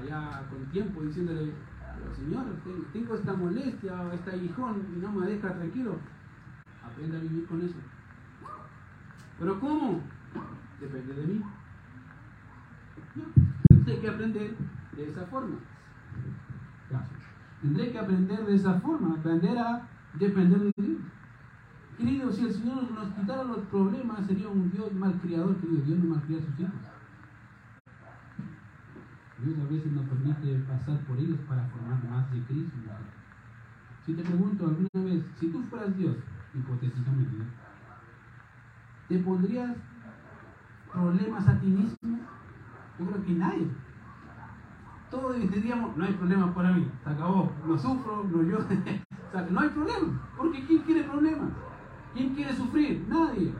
allá con tiempo diciéndole, Señor, tengo esta molestia, este aguijón y no me deja tranquilo. Aprenda a vivir con eso. Pero ¿cómo? Depende de mí. Tendré que aprender de esa forma. Tendré que aprender de esa forma, aprender a depender de Dios. Querido, si el Señor nos quitara los problemas, sería un Dios malcriador, querido. Dios no malcría a sus hijos. Dios a veces nos permite pasar por ellos para formar más de Cristo. Si te pregunto alguna vez, si tú fueras Dios, hipotéticamente, ¿te pondrías problemas a ti mismo? Yo creo que nadie. Todos diríamos, no hay problema para mí, se acabó, no sufro, no yo, o sea, no hay problema, porque ¿quién quiere problemas? ¿Quién quiere sufrir? Nadie.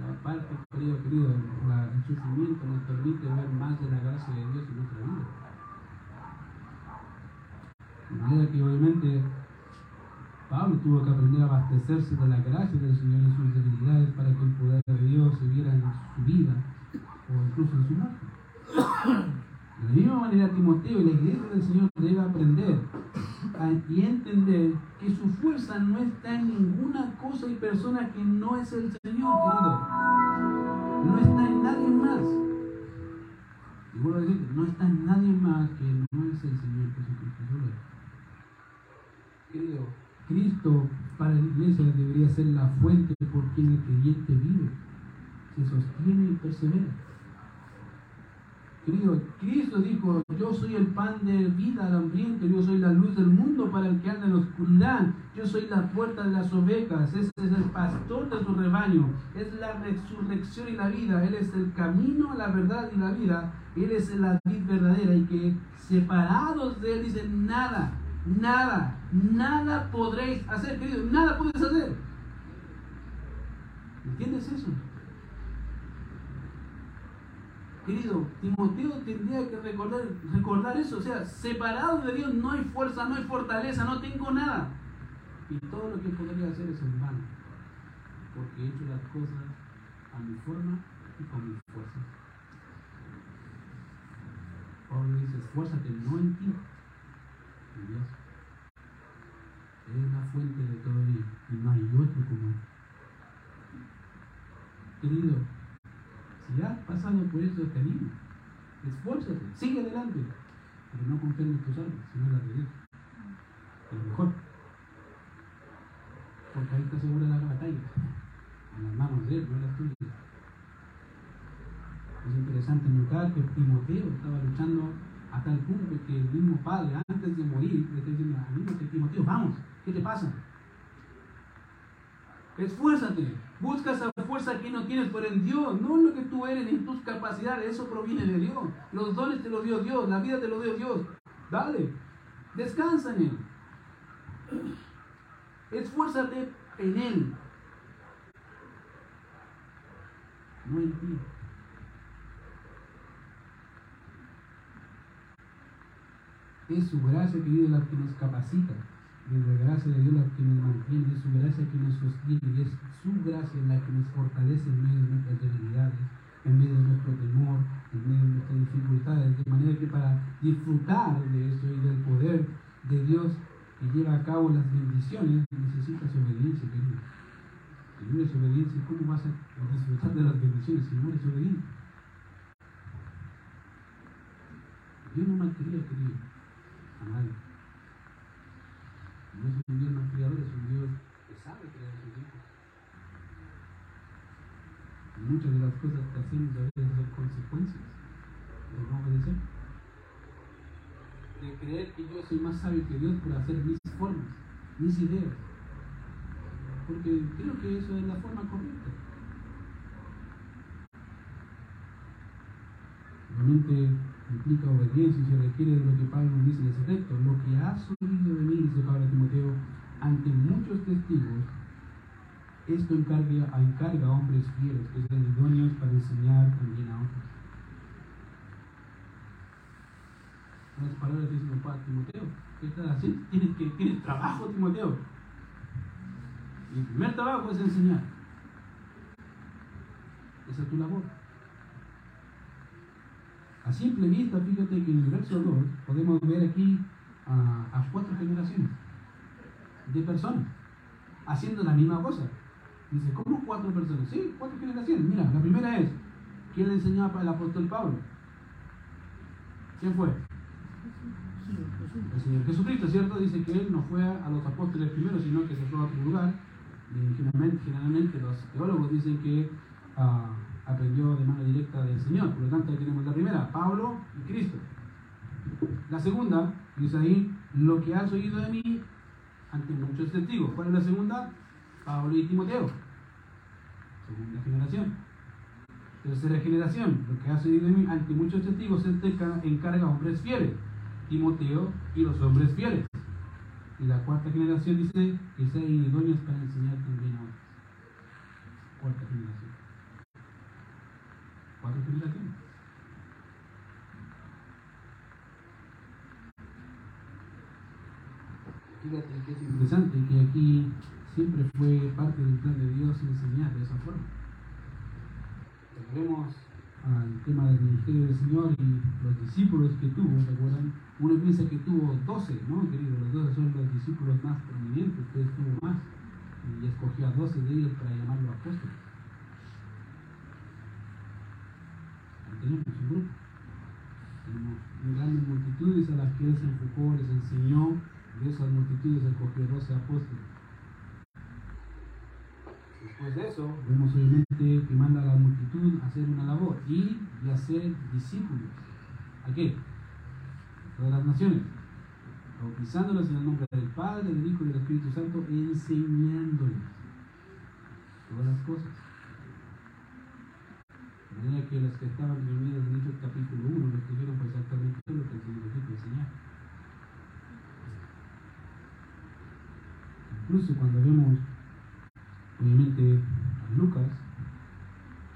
La parte, querido, querido, el sufrimiento nos permite ver más de la gracia de Dios en nuestra vida. De manera que obviamente Pablo tuvo que aprender a abastecerse de la gracia del Señor en sus debilidades para que el poder de Dios se viera en su vida o incluso en su muerte. De la misma manera, Timoteo y la iglesia del Señor debe aprender y entender que su fuerza no está en ninguna cosa y persona que no es el Señor, querido. No está en nadie más. Y vuelvo a decir, no está en nadie más que no es el Señor Jesucristo. Querido, Cristo para la iglesia debería ser la fuente por quien el creyente vive, se sostiene y persevera. Querido, Cristo dijo, yo soy el pan de vida al hambriento, yo soy la luz del mundo para el que anda en la oscuridad, yo soy la puerta de las ovejas, ese es el pastor de su rebaño, es la resurrección y la vida, Él es el camino, la verdad y la vida, Él es la vida verdadera y que separados de Él dicen nada, nada, nada podréis hacer, querido, nada puedes hacer. ¿Entiendes eso? Querido, Timoteo tendría que recordar, recordar eso. O sea, separado de Dios no hay fuerza, no hay fortaleza, no tengo nada. Y todo lo que podría hacer es en vano. Porque he hecho las cosas a mi forma y con mi fuerza. Pablo dice, esfuérzate no en ti, en Dios. Es la fuente de todo bien y no hay otro como él. Querido, si has pasado por esos caminos, esfuérzate, sigue adelante, pero no confíes en tus armas, sino en las de Dios. Es lo mejor. Porque ahí está segura la batalla, en las manos de Él, no en las tuyas. Es interesante notar que Timoteo estaba luchando a tal punto que el mismo padre, antes de morir, le está diciendo, amigo, Timoteo, vamos, ¿qué te pasa? Esfuérzate, busca esa fuerza que no tienes, pero en Dios, no en lo que tú eres, en tus capacidades, eso proviene de Dios. Los dones te los dio Dios, la vida te lo dio Dios. Dale, descansa en Él. Esfuérzate en Él, no en ti. Es su gracia, querido, la que nos capacita. Es la gracia de Dios la que nos mantiene, es su gracia que nos sostiene, y es su gracia la que nos fortalece en medio de nuestras debilidades. en medio de nuestro temor, en medio de nuestras dificultades, de manera que para disfrutar de eso y del poder de Dios que lleva a cabo las bendiciones, necesitas obediencia, querido. Si no eres obediencia, ¿cómo vas a disfrutar de las bendiciones si no eres obediente? Dios no malcría, querido, nadie. No es un Dios malcriador, es un Dios que sabe crear sus hijos. Muchas de las cosas que hacemos a veces son consecuencias de no obedecer. De creer que yo soy más sabio que Dios por hacer mis formas, mis ideas. Porque creo que eso es la forma correcta. Realmente implica obediencia y se requiere de lo que Pablo nos dice en ese texto. Lo que has oído de mí, dice Pablo a Timoteo, ante muchos testigos, esto encarga, encarga a hombres fieles, que sean idóneos para enseñar también a otros. Las palabras de para Timoteo, ¿qué estás haciendo? Tienes, que, tienes trabajo, Timoteo. Y el primer trabajo es enseñar. Esa es tu labor. A simple vista, fíjate que en el verso 2 podemos ver aquí a, cuatro generaciones de personas haciendo la misma cosa. Dice, ¿cómo cuatro personas? Sí, cuatro generaciones. Mira, la primera es, ¿quién le enseñó al apóstol Pablo? ¿Quién fue? El Señor Jesucristo, ¿cierto? Dice que él no fue a los apóstoles primero, sino que se fue a otro lugar. Y generalmente, los teólogos dicen que uh, aprendió de mano directa del Señor. Por lo tanto, ahí tenemos la primera, Pablo y Cristo. La segunda, dice ahí, lo que has oído de mí ante muchos testigos. ¿Cuál es la segunda? Pablo y Timoteo. Segunda generación. Tercera generación, lo que has oído de mí ante muchos testigos, encarga a hombres fieles. Timoteo y los hombres fieles. Y la cuarta generación dice que sean idóneos para enseñar también a otros. Cuarta generación cuatro generaciones. Fíjate que es interesante que aquí siempre fue parte del plan de Dios enseñar de esa forma. Vemos al tema del ministerio del Señor y los discípulos que tuvo, ¿se acuerdan? Uno piensa que tuvo doce, ¿no, querido? Los doce son los discípulos más prominentes, que tuvo más, y escogió a doce de ellos para llamarlos apóstoles. Tenemos un grupo. Tenemos grandes multitudes a las que Él se enfocó, les enseñó, de esas multitudes escogió 12 apóstoles. Después de eso, vemos obviamente que manda a la multitud a hacer una labor, ir y hacer discípulos. ¿A qué? Todas las naciones, bautizándolos en el nombre del Padre, del Hijo y del Espíritu Santo, enseñándoles todas las cosas de manera que los que estaban reunidos en Hechos capítulo 1 lo escribieron pues exactamente lo que dijo enseñar. Incluso cuando vemos, obviamente, a Lucas,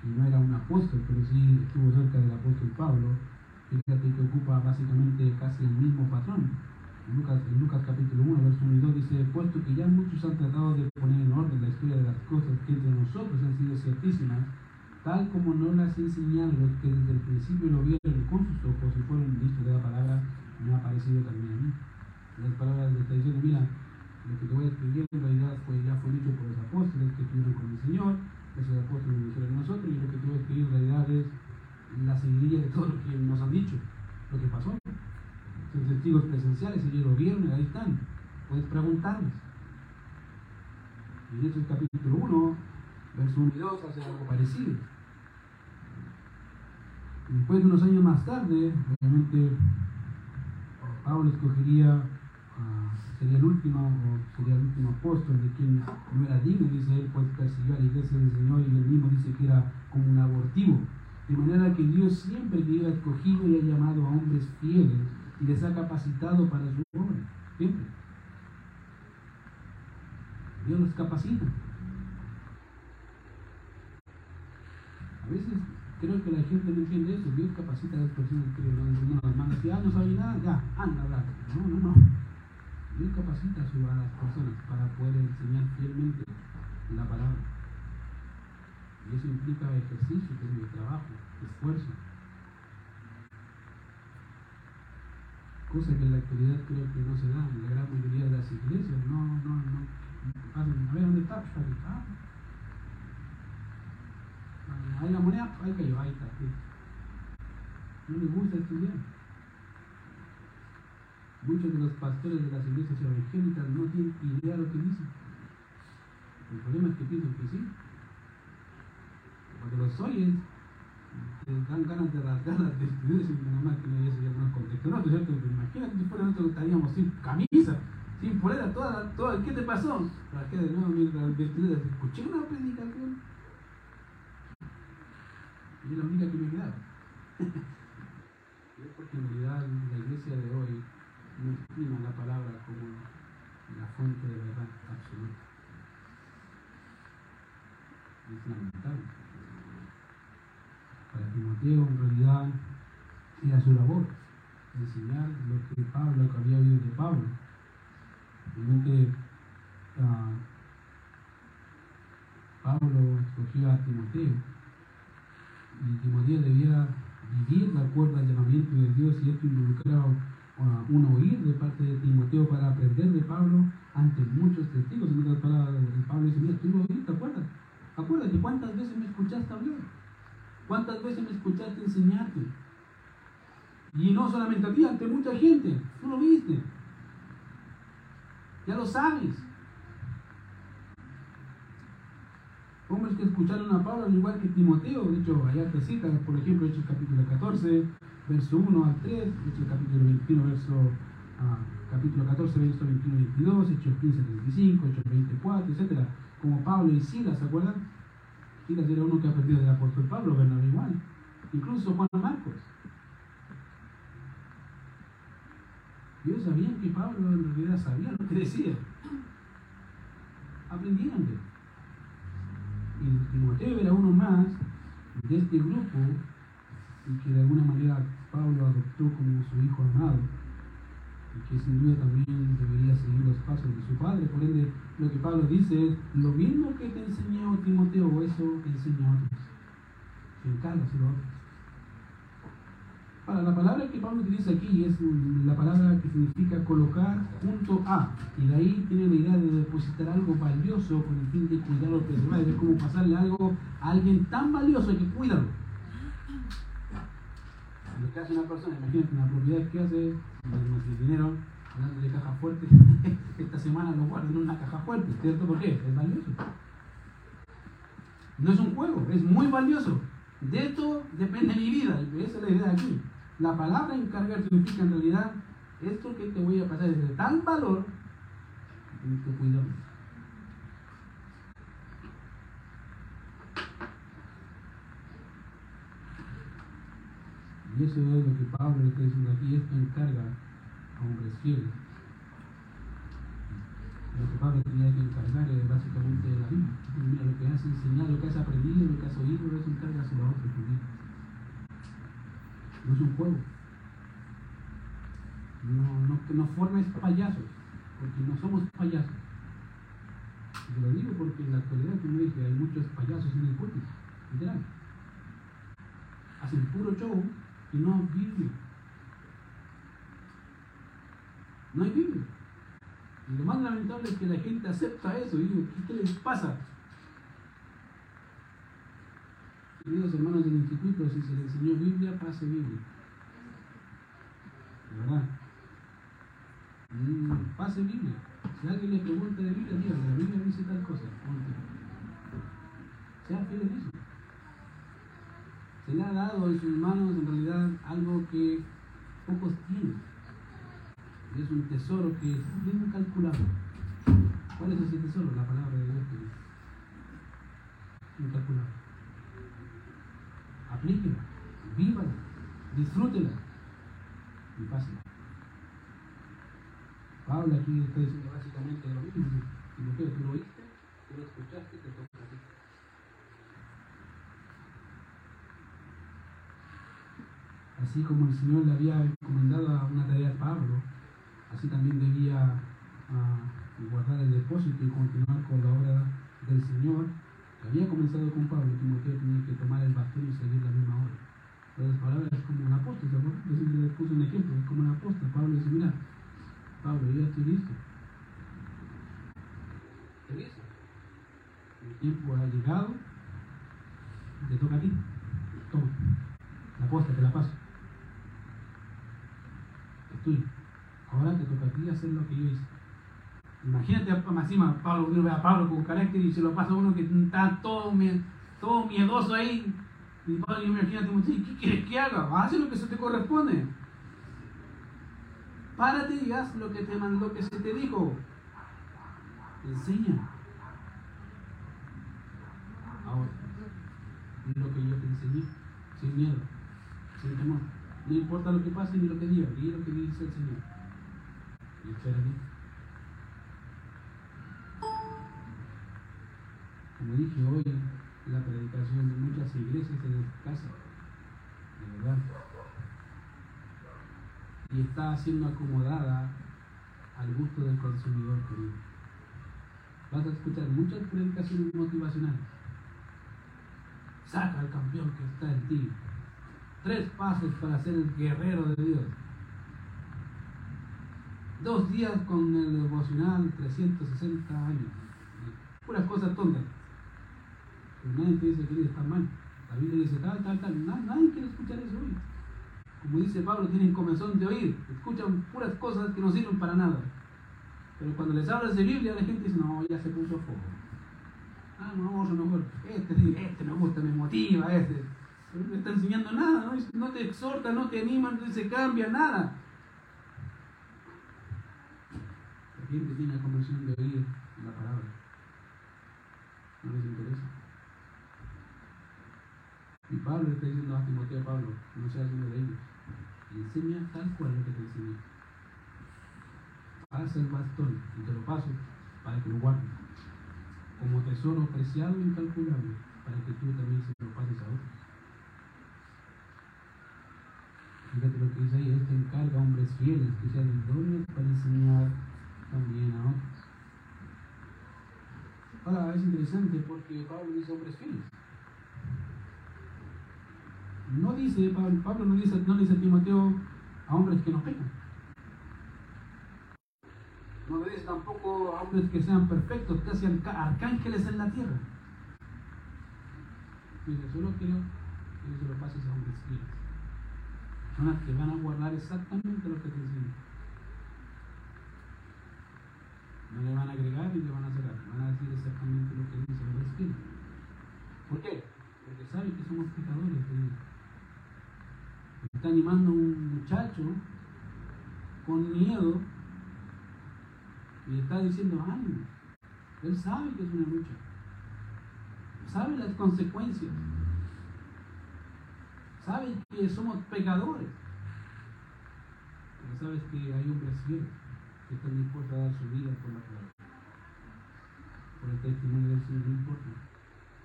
que no era un apóstol, pero sí estuvo cerca del apóstol Pablo, fíjate que ocupa básicamente casi el mismo patrón. En Lucas, en Lucas capítulo 1, verso 1 y 2 dice, puesto que ya muchos han tratado de poner en orden la historia de las cosas que entre nosotros han sido ciertísimas, tal como no las enseñaron los que desde el principio lo vieron con sus ojos y fueron vistos de la palabra, me ha parecido también a mí. Las palabras de esta diciendo, mira, lo que te voy a escribir en realidad fue, ya fue dicho por los apóstoles que estuvieron con el Señor, esos apóstoles lo dijeron a nosotros, y lo que te voy a escribir en realidad es la seguidilla de todo lo que nos han dicho, lo que pasó. Son testigos presenciales, ellos lo vieron y ahí están. Puedes preguntarles. Y en el capítulo 1, verso 1 y 2 hace algo parecido. Después de unos años más tarde, obviamente Pablo escogería, uh, sería el último, o sería el último apóstol de quien no era digno, dice él, pues persiguió a la iglesia del Señor y él mismo dice que era como un abortivo. De manera que Dios siempre que ha escogido y ha llamado a hombres fieles y les ha capacitado para su obra. Siempre. Dios los capacita. A veces creo que la gente no entiende eso. Dios capacita a las personas que no, no, hermanos, si ah, no sabe nada, ya, anda a hablar. No, no, no. Dios capacita a las personas para poder enseñar fielmente la palabra. Y eso implica ejercicio, trabajo, esfuerzo. Cosa que en la actualidad creo que no se da en la gran mayoría de las iglesias. No, no, no. A ver, ¿dónde está? Ah, ahí la moneda, ahí cayó, ahí está. No le gusta estudiar. Muchos de los pastores de las iglesias evangélicas no tienen idea de lo que dicen. El problema es que piensan que sí. Cuando los oyes, te dan ganas de rasgar las vestiduras y nada más que no hubiese algunos contextos. No, ¿cierto? Pero imagínate si fuera nosotros estaríamos sin camisa, sin polera, toda, toda, ¿qué te pasó? Rasgué de nuevo mientras vestiduras. Escuché una predicación. Y es la única que me quedaba. porque en realidad la iglesia de hoy no estima la palabra como la fuente de verdad absoluta. Es lamentable. Para Timoteo en realidad era su labor enseñar lo que Pablo que había oído de Pablo. Realmente uh, Pablo escogió a Timoteo y Timoteo debía vivir de acuerdo al llamamiento de Dios y esto involucraba un oír de parte de Timoteo para aprender de Pablo ante muchos testigos. En otras palabras, Pablo dice, mira, tú lo oíste, acuérdate. Acuérdate cuántas veces me escuchaste hablar. ¿Cuántas veces me escuchaste enseñarte? Y no solamente a ti, ante mucha gente. Tú lo viste. Ya lo sabes. Hombres que escucharon a Pablo al igual que Timoteo, de hecho, allá te citas, por ejemplo, Hechos capítulo 14, verso 1 al 3, Hechos capítulo 21, verso, ah, capítulo 14, verso 21 22, Hechos 15, 35, Hechos 24, etc. Como Pablo y Silas, ¿se acuerdan? Silas era uno que perdido del apóstol Pablo, Bernabé igual. Incluso Juan Marcos. Ellos sabían que Pablo en realidad sabía lo que decía. Aprendieron de él Timoteo era uno más de este grupo y que de alguna manera Pablo adoptó como su hijo amado y que sin duda también debería seguir los pasos de su padre. Por ende, lo que Pablo dice es, lo mismo que te enseñó Timoteo, eso enseñó a otros. Se encarga a otros. La palabra que Pablo utiliza aquí es la palabra que significa colocar junto a, y de ahí tiene la idea de depositar algo valioso con el fin de cuidarlo preservar. Es como pasarle algo a alguien tan valioso que cuidarlo. Lo que hace una persona, imagínate una propiedad que hace, el dinero, hablando de caja fuerte, esta semana lo guardo en una caja fuerte, ¿cierto? ¿Por qué? Es valioso. No es un juego, es muy valioso. De esto depende mi vida, esa es la idea aquí. La palabra encargar significa en realidad esto que te voy a pasar es de tal valor que tienes que cuidarlo. Y eso es lo que Pablo está diciendo aquí, esto encarga a hombres fieles. Lo que Pablo tenía que encargar es básicamente la Biblia. Mira, lo que has enseñado, lo que has aprendido, lo que has oído, eso encarga a los otros no es un juego. No, no, no formes payasos, porque no somos payasos. Te lo digo porque en la actualidad, como dije, hay muchos payasos en el público, literal. Hacen puro show y no Biblia. No hay Biblia. Y lo más lamentable es que la gente acepta eso y digo, ¿qué les pasa? Queridos hermanos del instituto, si se les enseñó Biblia, pase Biblia. ¿De verdad? Mm, pase Biblia. Si alguien le pregunta de Biblia, dígale, la Biblia dice tal cosa. Sean fieles en eso. Se le ha dado en sus manos en realidad algo que pocos tienen. Es un tesoro que es bien calculado. ¿Cuál es ese tesoro? La palabra de Dios. Incalculable aplíquela, vívala, disfrútela y pásela. Pablo aquí está diciendo básicamente lo mismo. Lo que tú lo oíste, tú lo escuchaste, te toca a ti. Así como el Señor le había encomendado una tarea a Pablo, así también debía uh, guardar el depósito y continuar con la obra del Señor Había comenzado con Pablo, Timoteo tenía que tomar el bastón y seguir la misma hora. Las palabras como un apóstol, ¿se acuerdan? Yo siempre les puse un ejemplo, es como un apóstol. Pablo dice, mira, Pablo, yo ya estoy listo. Estoy listo. El tiempo ha llegado te toca a ti. Toma, la posta, te la paso. Es. Ahora te toca a ti hacer lo que yo hice. Imagínate encima Pablo, uno ve a Pablo con carácter y se lo pasa a uno que está todo, todo miedoso ahí. Y Pablo, imagínate, ¿qué quieres que haga? Haz lo que se te corresponde. Párate y haz lo que te mandó que se te dijo. Enseña. Ahora, lo que yo te enseñé, sin miedo, sin temor. No importa lo que pase ni lo que diga, ni lo que dice el Señor. Y espera Como dije hoy, la predicación de muchas iglesias en casa, de verdad. Y está siendo acomodada al gusto del consumidor querido. Vas a escuchar muchas predicaciones motivacionales. Saca al campeón que está en ti. Tres pasos para ser el guerrero de Dios. Dos días con el devocional 360 años. Puras cosas tontas. Nadie te dice que está mal. La Biblia dice tal, tal, tal. Nadie, quiere escuchar eso hoy. Como dice Pablo, tienen comezón de oír. Escuchan puras cosas que no sirven para nada. Pero cuando les hablas de Biblia, la gente dice, no, ya se puso foco. Ah, no, yo mejor, este, este me gusta, me motiva, este. Pero no está enseñando nada, ¿no? no te exhorta, no te anima, no se cambia, nada. La gente tiene comezón de oír la palabra. No les interesa. Pablo está diciendo a Timoteo a Pablo, no seas uno de ellos. Enseña tal cual lo que te enseñé. Haz el bastón y te lo paso para que lo guardes. Como tesoro preciado e incalculable, para que tú también se lo pases a otros. Fíjate lo que dice ahí, este encarga a hombres fieles que sean idóneos para enseñar también a otros. Ahora es interesante porque Pablo dice hombres fieles. No dice, Pablo, no dice, no dice a Timoteo a hombres que no pecan. No le dice tampoco a hombres que sean perfectos, sean arcángeles en la tierra. Dice, solo quiero que se lo pases a hombres fieles. Personas que van a guardar exactamente lo que te enseñan. No le van a agregar ni le van a sacar. Van a decir exactamente lo que dice hombres fieles. ¿Por qué? Porque saben que somos pecadores. Está animando a un muchacho con miedo y está diciendo ánimo. Él sabe que es una lucha. Sabe las consecuencias. Sabe que somos pecadores. Pero sabes que hay hombres fieles que están dispuestos a dar su vida por la palabra. Por el testimonio del Señor, no importa.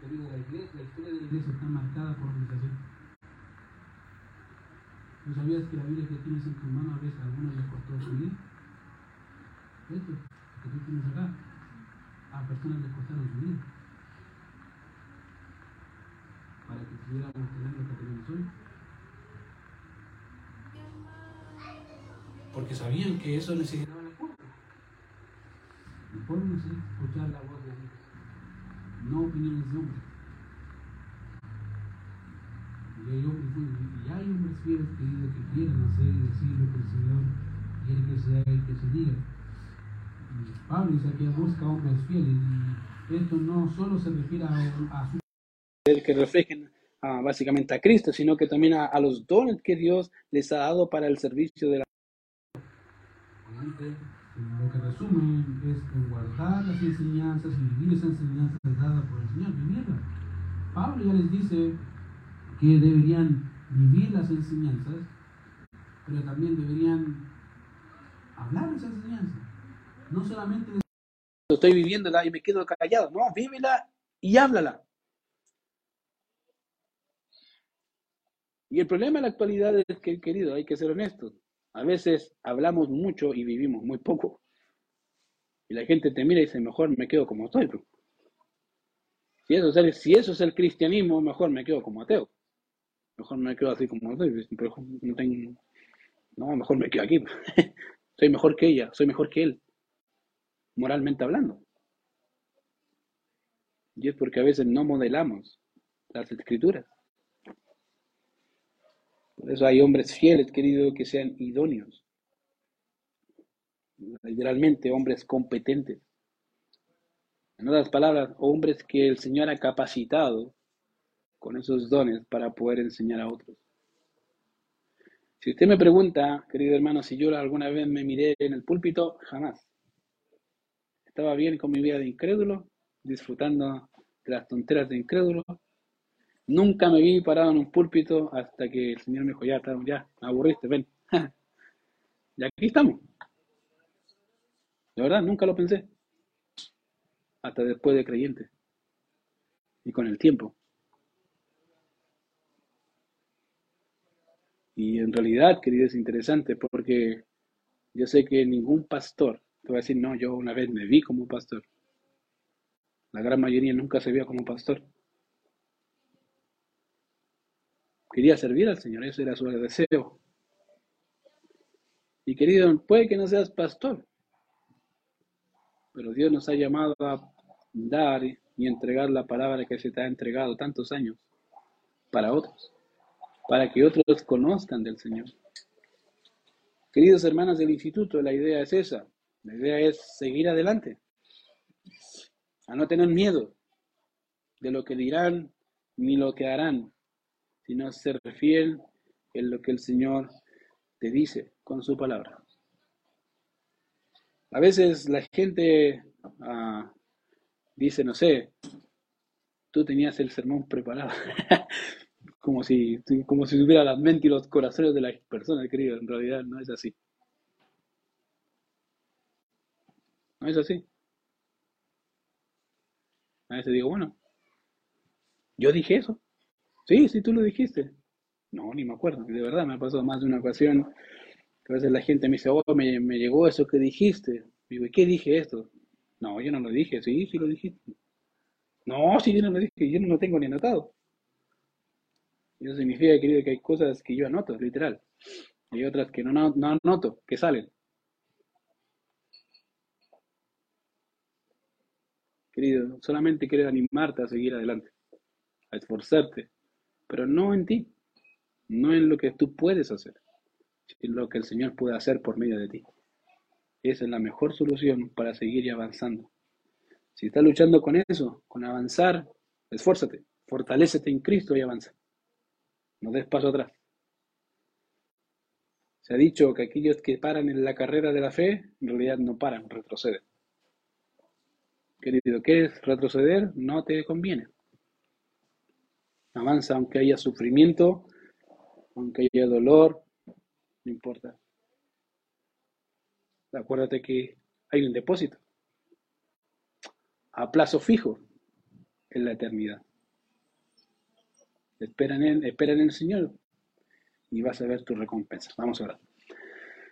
La iglesia, la historia de la iglesia está marcada por organización. ¿No sabías que la Biblia que tienes en tu mano a veces a algunos les costó su vida? Esto que tú tienes acá, a personas les costaron su vida. Para que pudiéramos tener lo que tenemos hoy. Porque sabían que eso necesitaba el pueblo. El pueblo necesita escuchar la voz de Dios, no opiniones de hombres. Y hay hombres, y hay hombres fieles que, que quieren hacer y decir lo que el Señor quiere que se haga y que se diga. Y Pablo dice que busca hombres fieles y esto no solo se refiere a, a su que reflejen básicamente a Cristo, sino que también a, a, los dones que Dios les ha dado para el servicio de la Obviamente, lo que resume es guardar las enseñanzas y vivir esas enseñanzas dadas por el Señor, vivirlas. Pablo ya les dice que deberían vivir las enseñanzas, pero también deberían hablar esas enseñanzas. No solamente estoy viviéndola y me quedo callado, no, vívela y háblala. Y el problema en la actualidad es que, querido, hay que ser honestos. A veces hablamos mucho y vivimos muy poco. Y la gente te mira y dice, mejor me quedo como estoy. El, si eso es el cristianismo, mejor me quedo como ateo. Mejor me quedo así como ateo. Pero no tengo. No, mejor me quedo aquí. soy mejor que ella, soy mejor que él. Moralmente hablando. Y es porque a veces no modelamos las escrituras. Por eso hay hombres fieles, querido, que sean idóneos. Literalmente, hombres competentes. En otras palabras, hombres que el Señor ha capacitado con esos dones para poder enseñar a otros. Si usted me pregunta, querido hermano, si yo alguna vez me miré en el púlpito, jamás. Estaba bien con mi vida de incrédulo, disfrutando de las tonteras de incrédulo. Nunca me vi parado en un púlpito hasta que el Señor me dijo, ya, ya, me aburriste, ven. y aquí estamos. De verdad, nunca lo pensé. Hasta después de creyente. Y con el tiempo. Y en realidad, querido, es interesante porque yo sé que ningún pastor te va a decir, no, yo una vez me vi como pastor. La gran mayoría nunca se vio como pastor. Quería servir al Señor, ese era su deseo. Y querido, puede que no seas pastor, pero Dios nos ha llamado a dar y entregar la palabra que se te ha entregado tantos años para otros para que otros conozcan del Señor. Queridos hermanos del instituto, la idea es esa. La idea es seguir adelante, a no tener miedo de lo que dirán ni lo que harán, sino ser fiel en lo que el Señor te dice con su palabra. A veces la gente ah, dice, no sé, tú tenías el sermón preparado. como si, como si tuviera la mente y los corazones de las personas, querido. En realidad no es así. No es así. A veces digo, bueno, yo dije eso. Sí, sí, tú lo dijiste. No, ni me acuerdo. De verdad, me ha pasado más de una ocasión que a veces la gente me dice, oh, me, me llegó eso que dijiste. Digo, ¿y qué dije esto? No, yo no lo dije. Sí, sí lo dijiste. No, sí, yo no lo dije. Yo no lo tengo ni anotado. Eso significa, querido, que hay cosas que yo anoto, literal. Y otras que no, no, anoto, que salen. Querido, solamente quiero animarte a seguir adelante, a esforzarte, pero no en ti, no en lo que tú puedes hacer, sino en lo que el Señor puede hacer por medio de ti. Esa es la mejor solución para seguir avanzando. Si estás luchando con eso, con avanzar, esfuérzate, fortalécete en Cristo y avanza. No des paso atrás. Se ha dicho que aquellos que paran en la carrera de la fe, en realidad no paran, retroceden. Querido, ¿qué es retroceder? No te conviene. Avanza aunque haya sufrimiento, aunque haya dolor, no importa. Acuérdate que hay un depósito a plazo fijo en la eternidad. Espera en, en el Señor y vas a ver tu recompensa. Vamos a orar.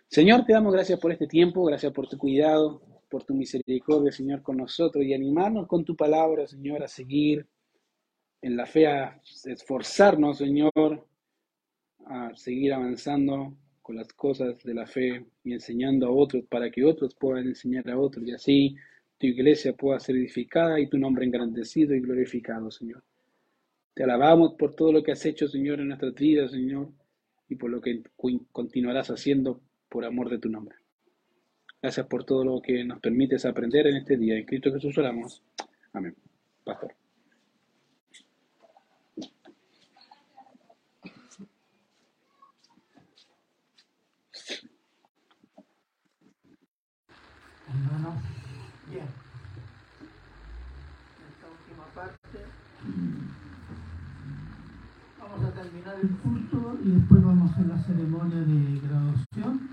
Señor, te damos gracias por este tiempo, gracias por tu cuidado, por tu misericordia, Señor, con nosotros y animarnos con tu palabra, Señor, a seguir en la fe, a esforzarnos, Señor, a seguir avanzando con las cosas de la fe y enseñando a otros para que otros puedan enseñar a otros y así tu iglesia pueda ser edificada y tu nombre engrandecido y glorificado, Señor. Te alabamos por todo lo que has hecho, Señor, en nuestras vidas, Señor, y por lo que continuarás haciendo por amor de tu nombre. Gracias por todo lo que nos permites aprender en este día. En Cristo Jesús oramos. Amén. Pastor. el culto y después vamos a hacer la ceremonia de graduación.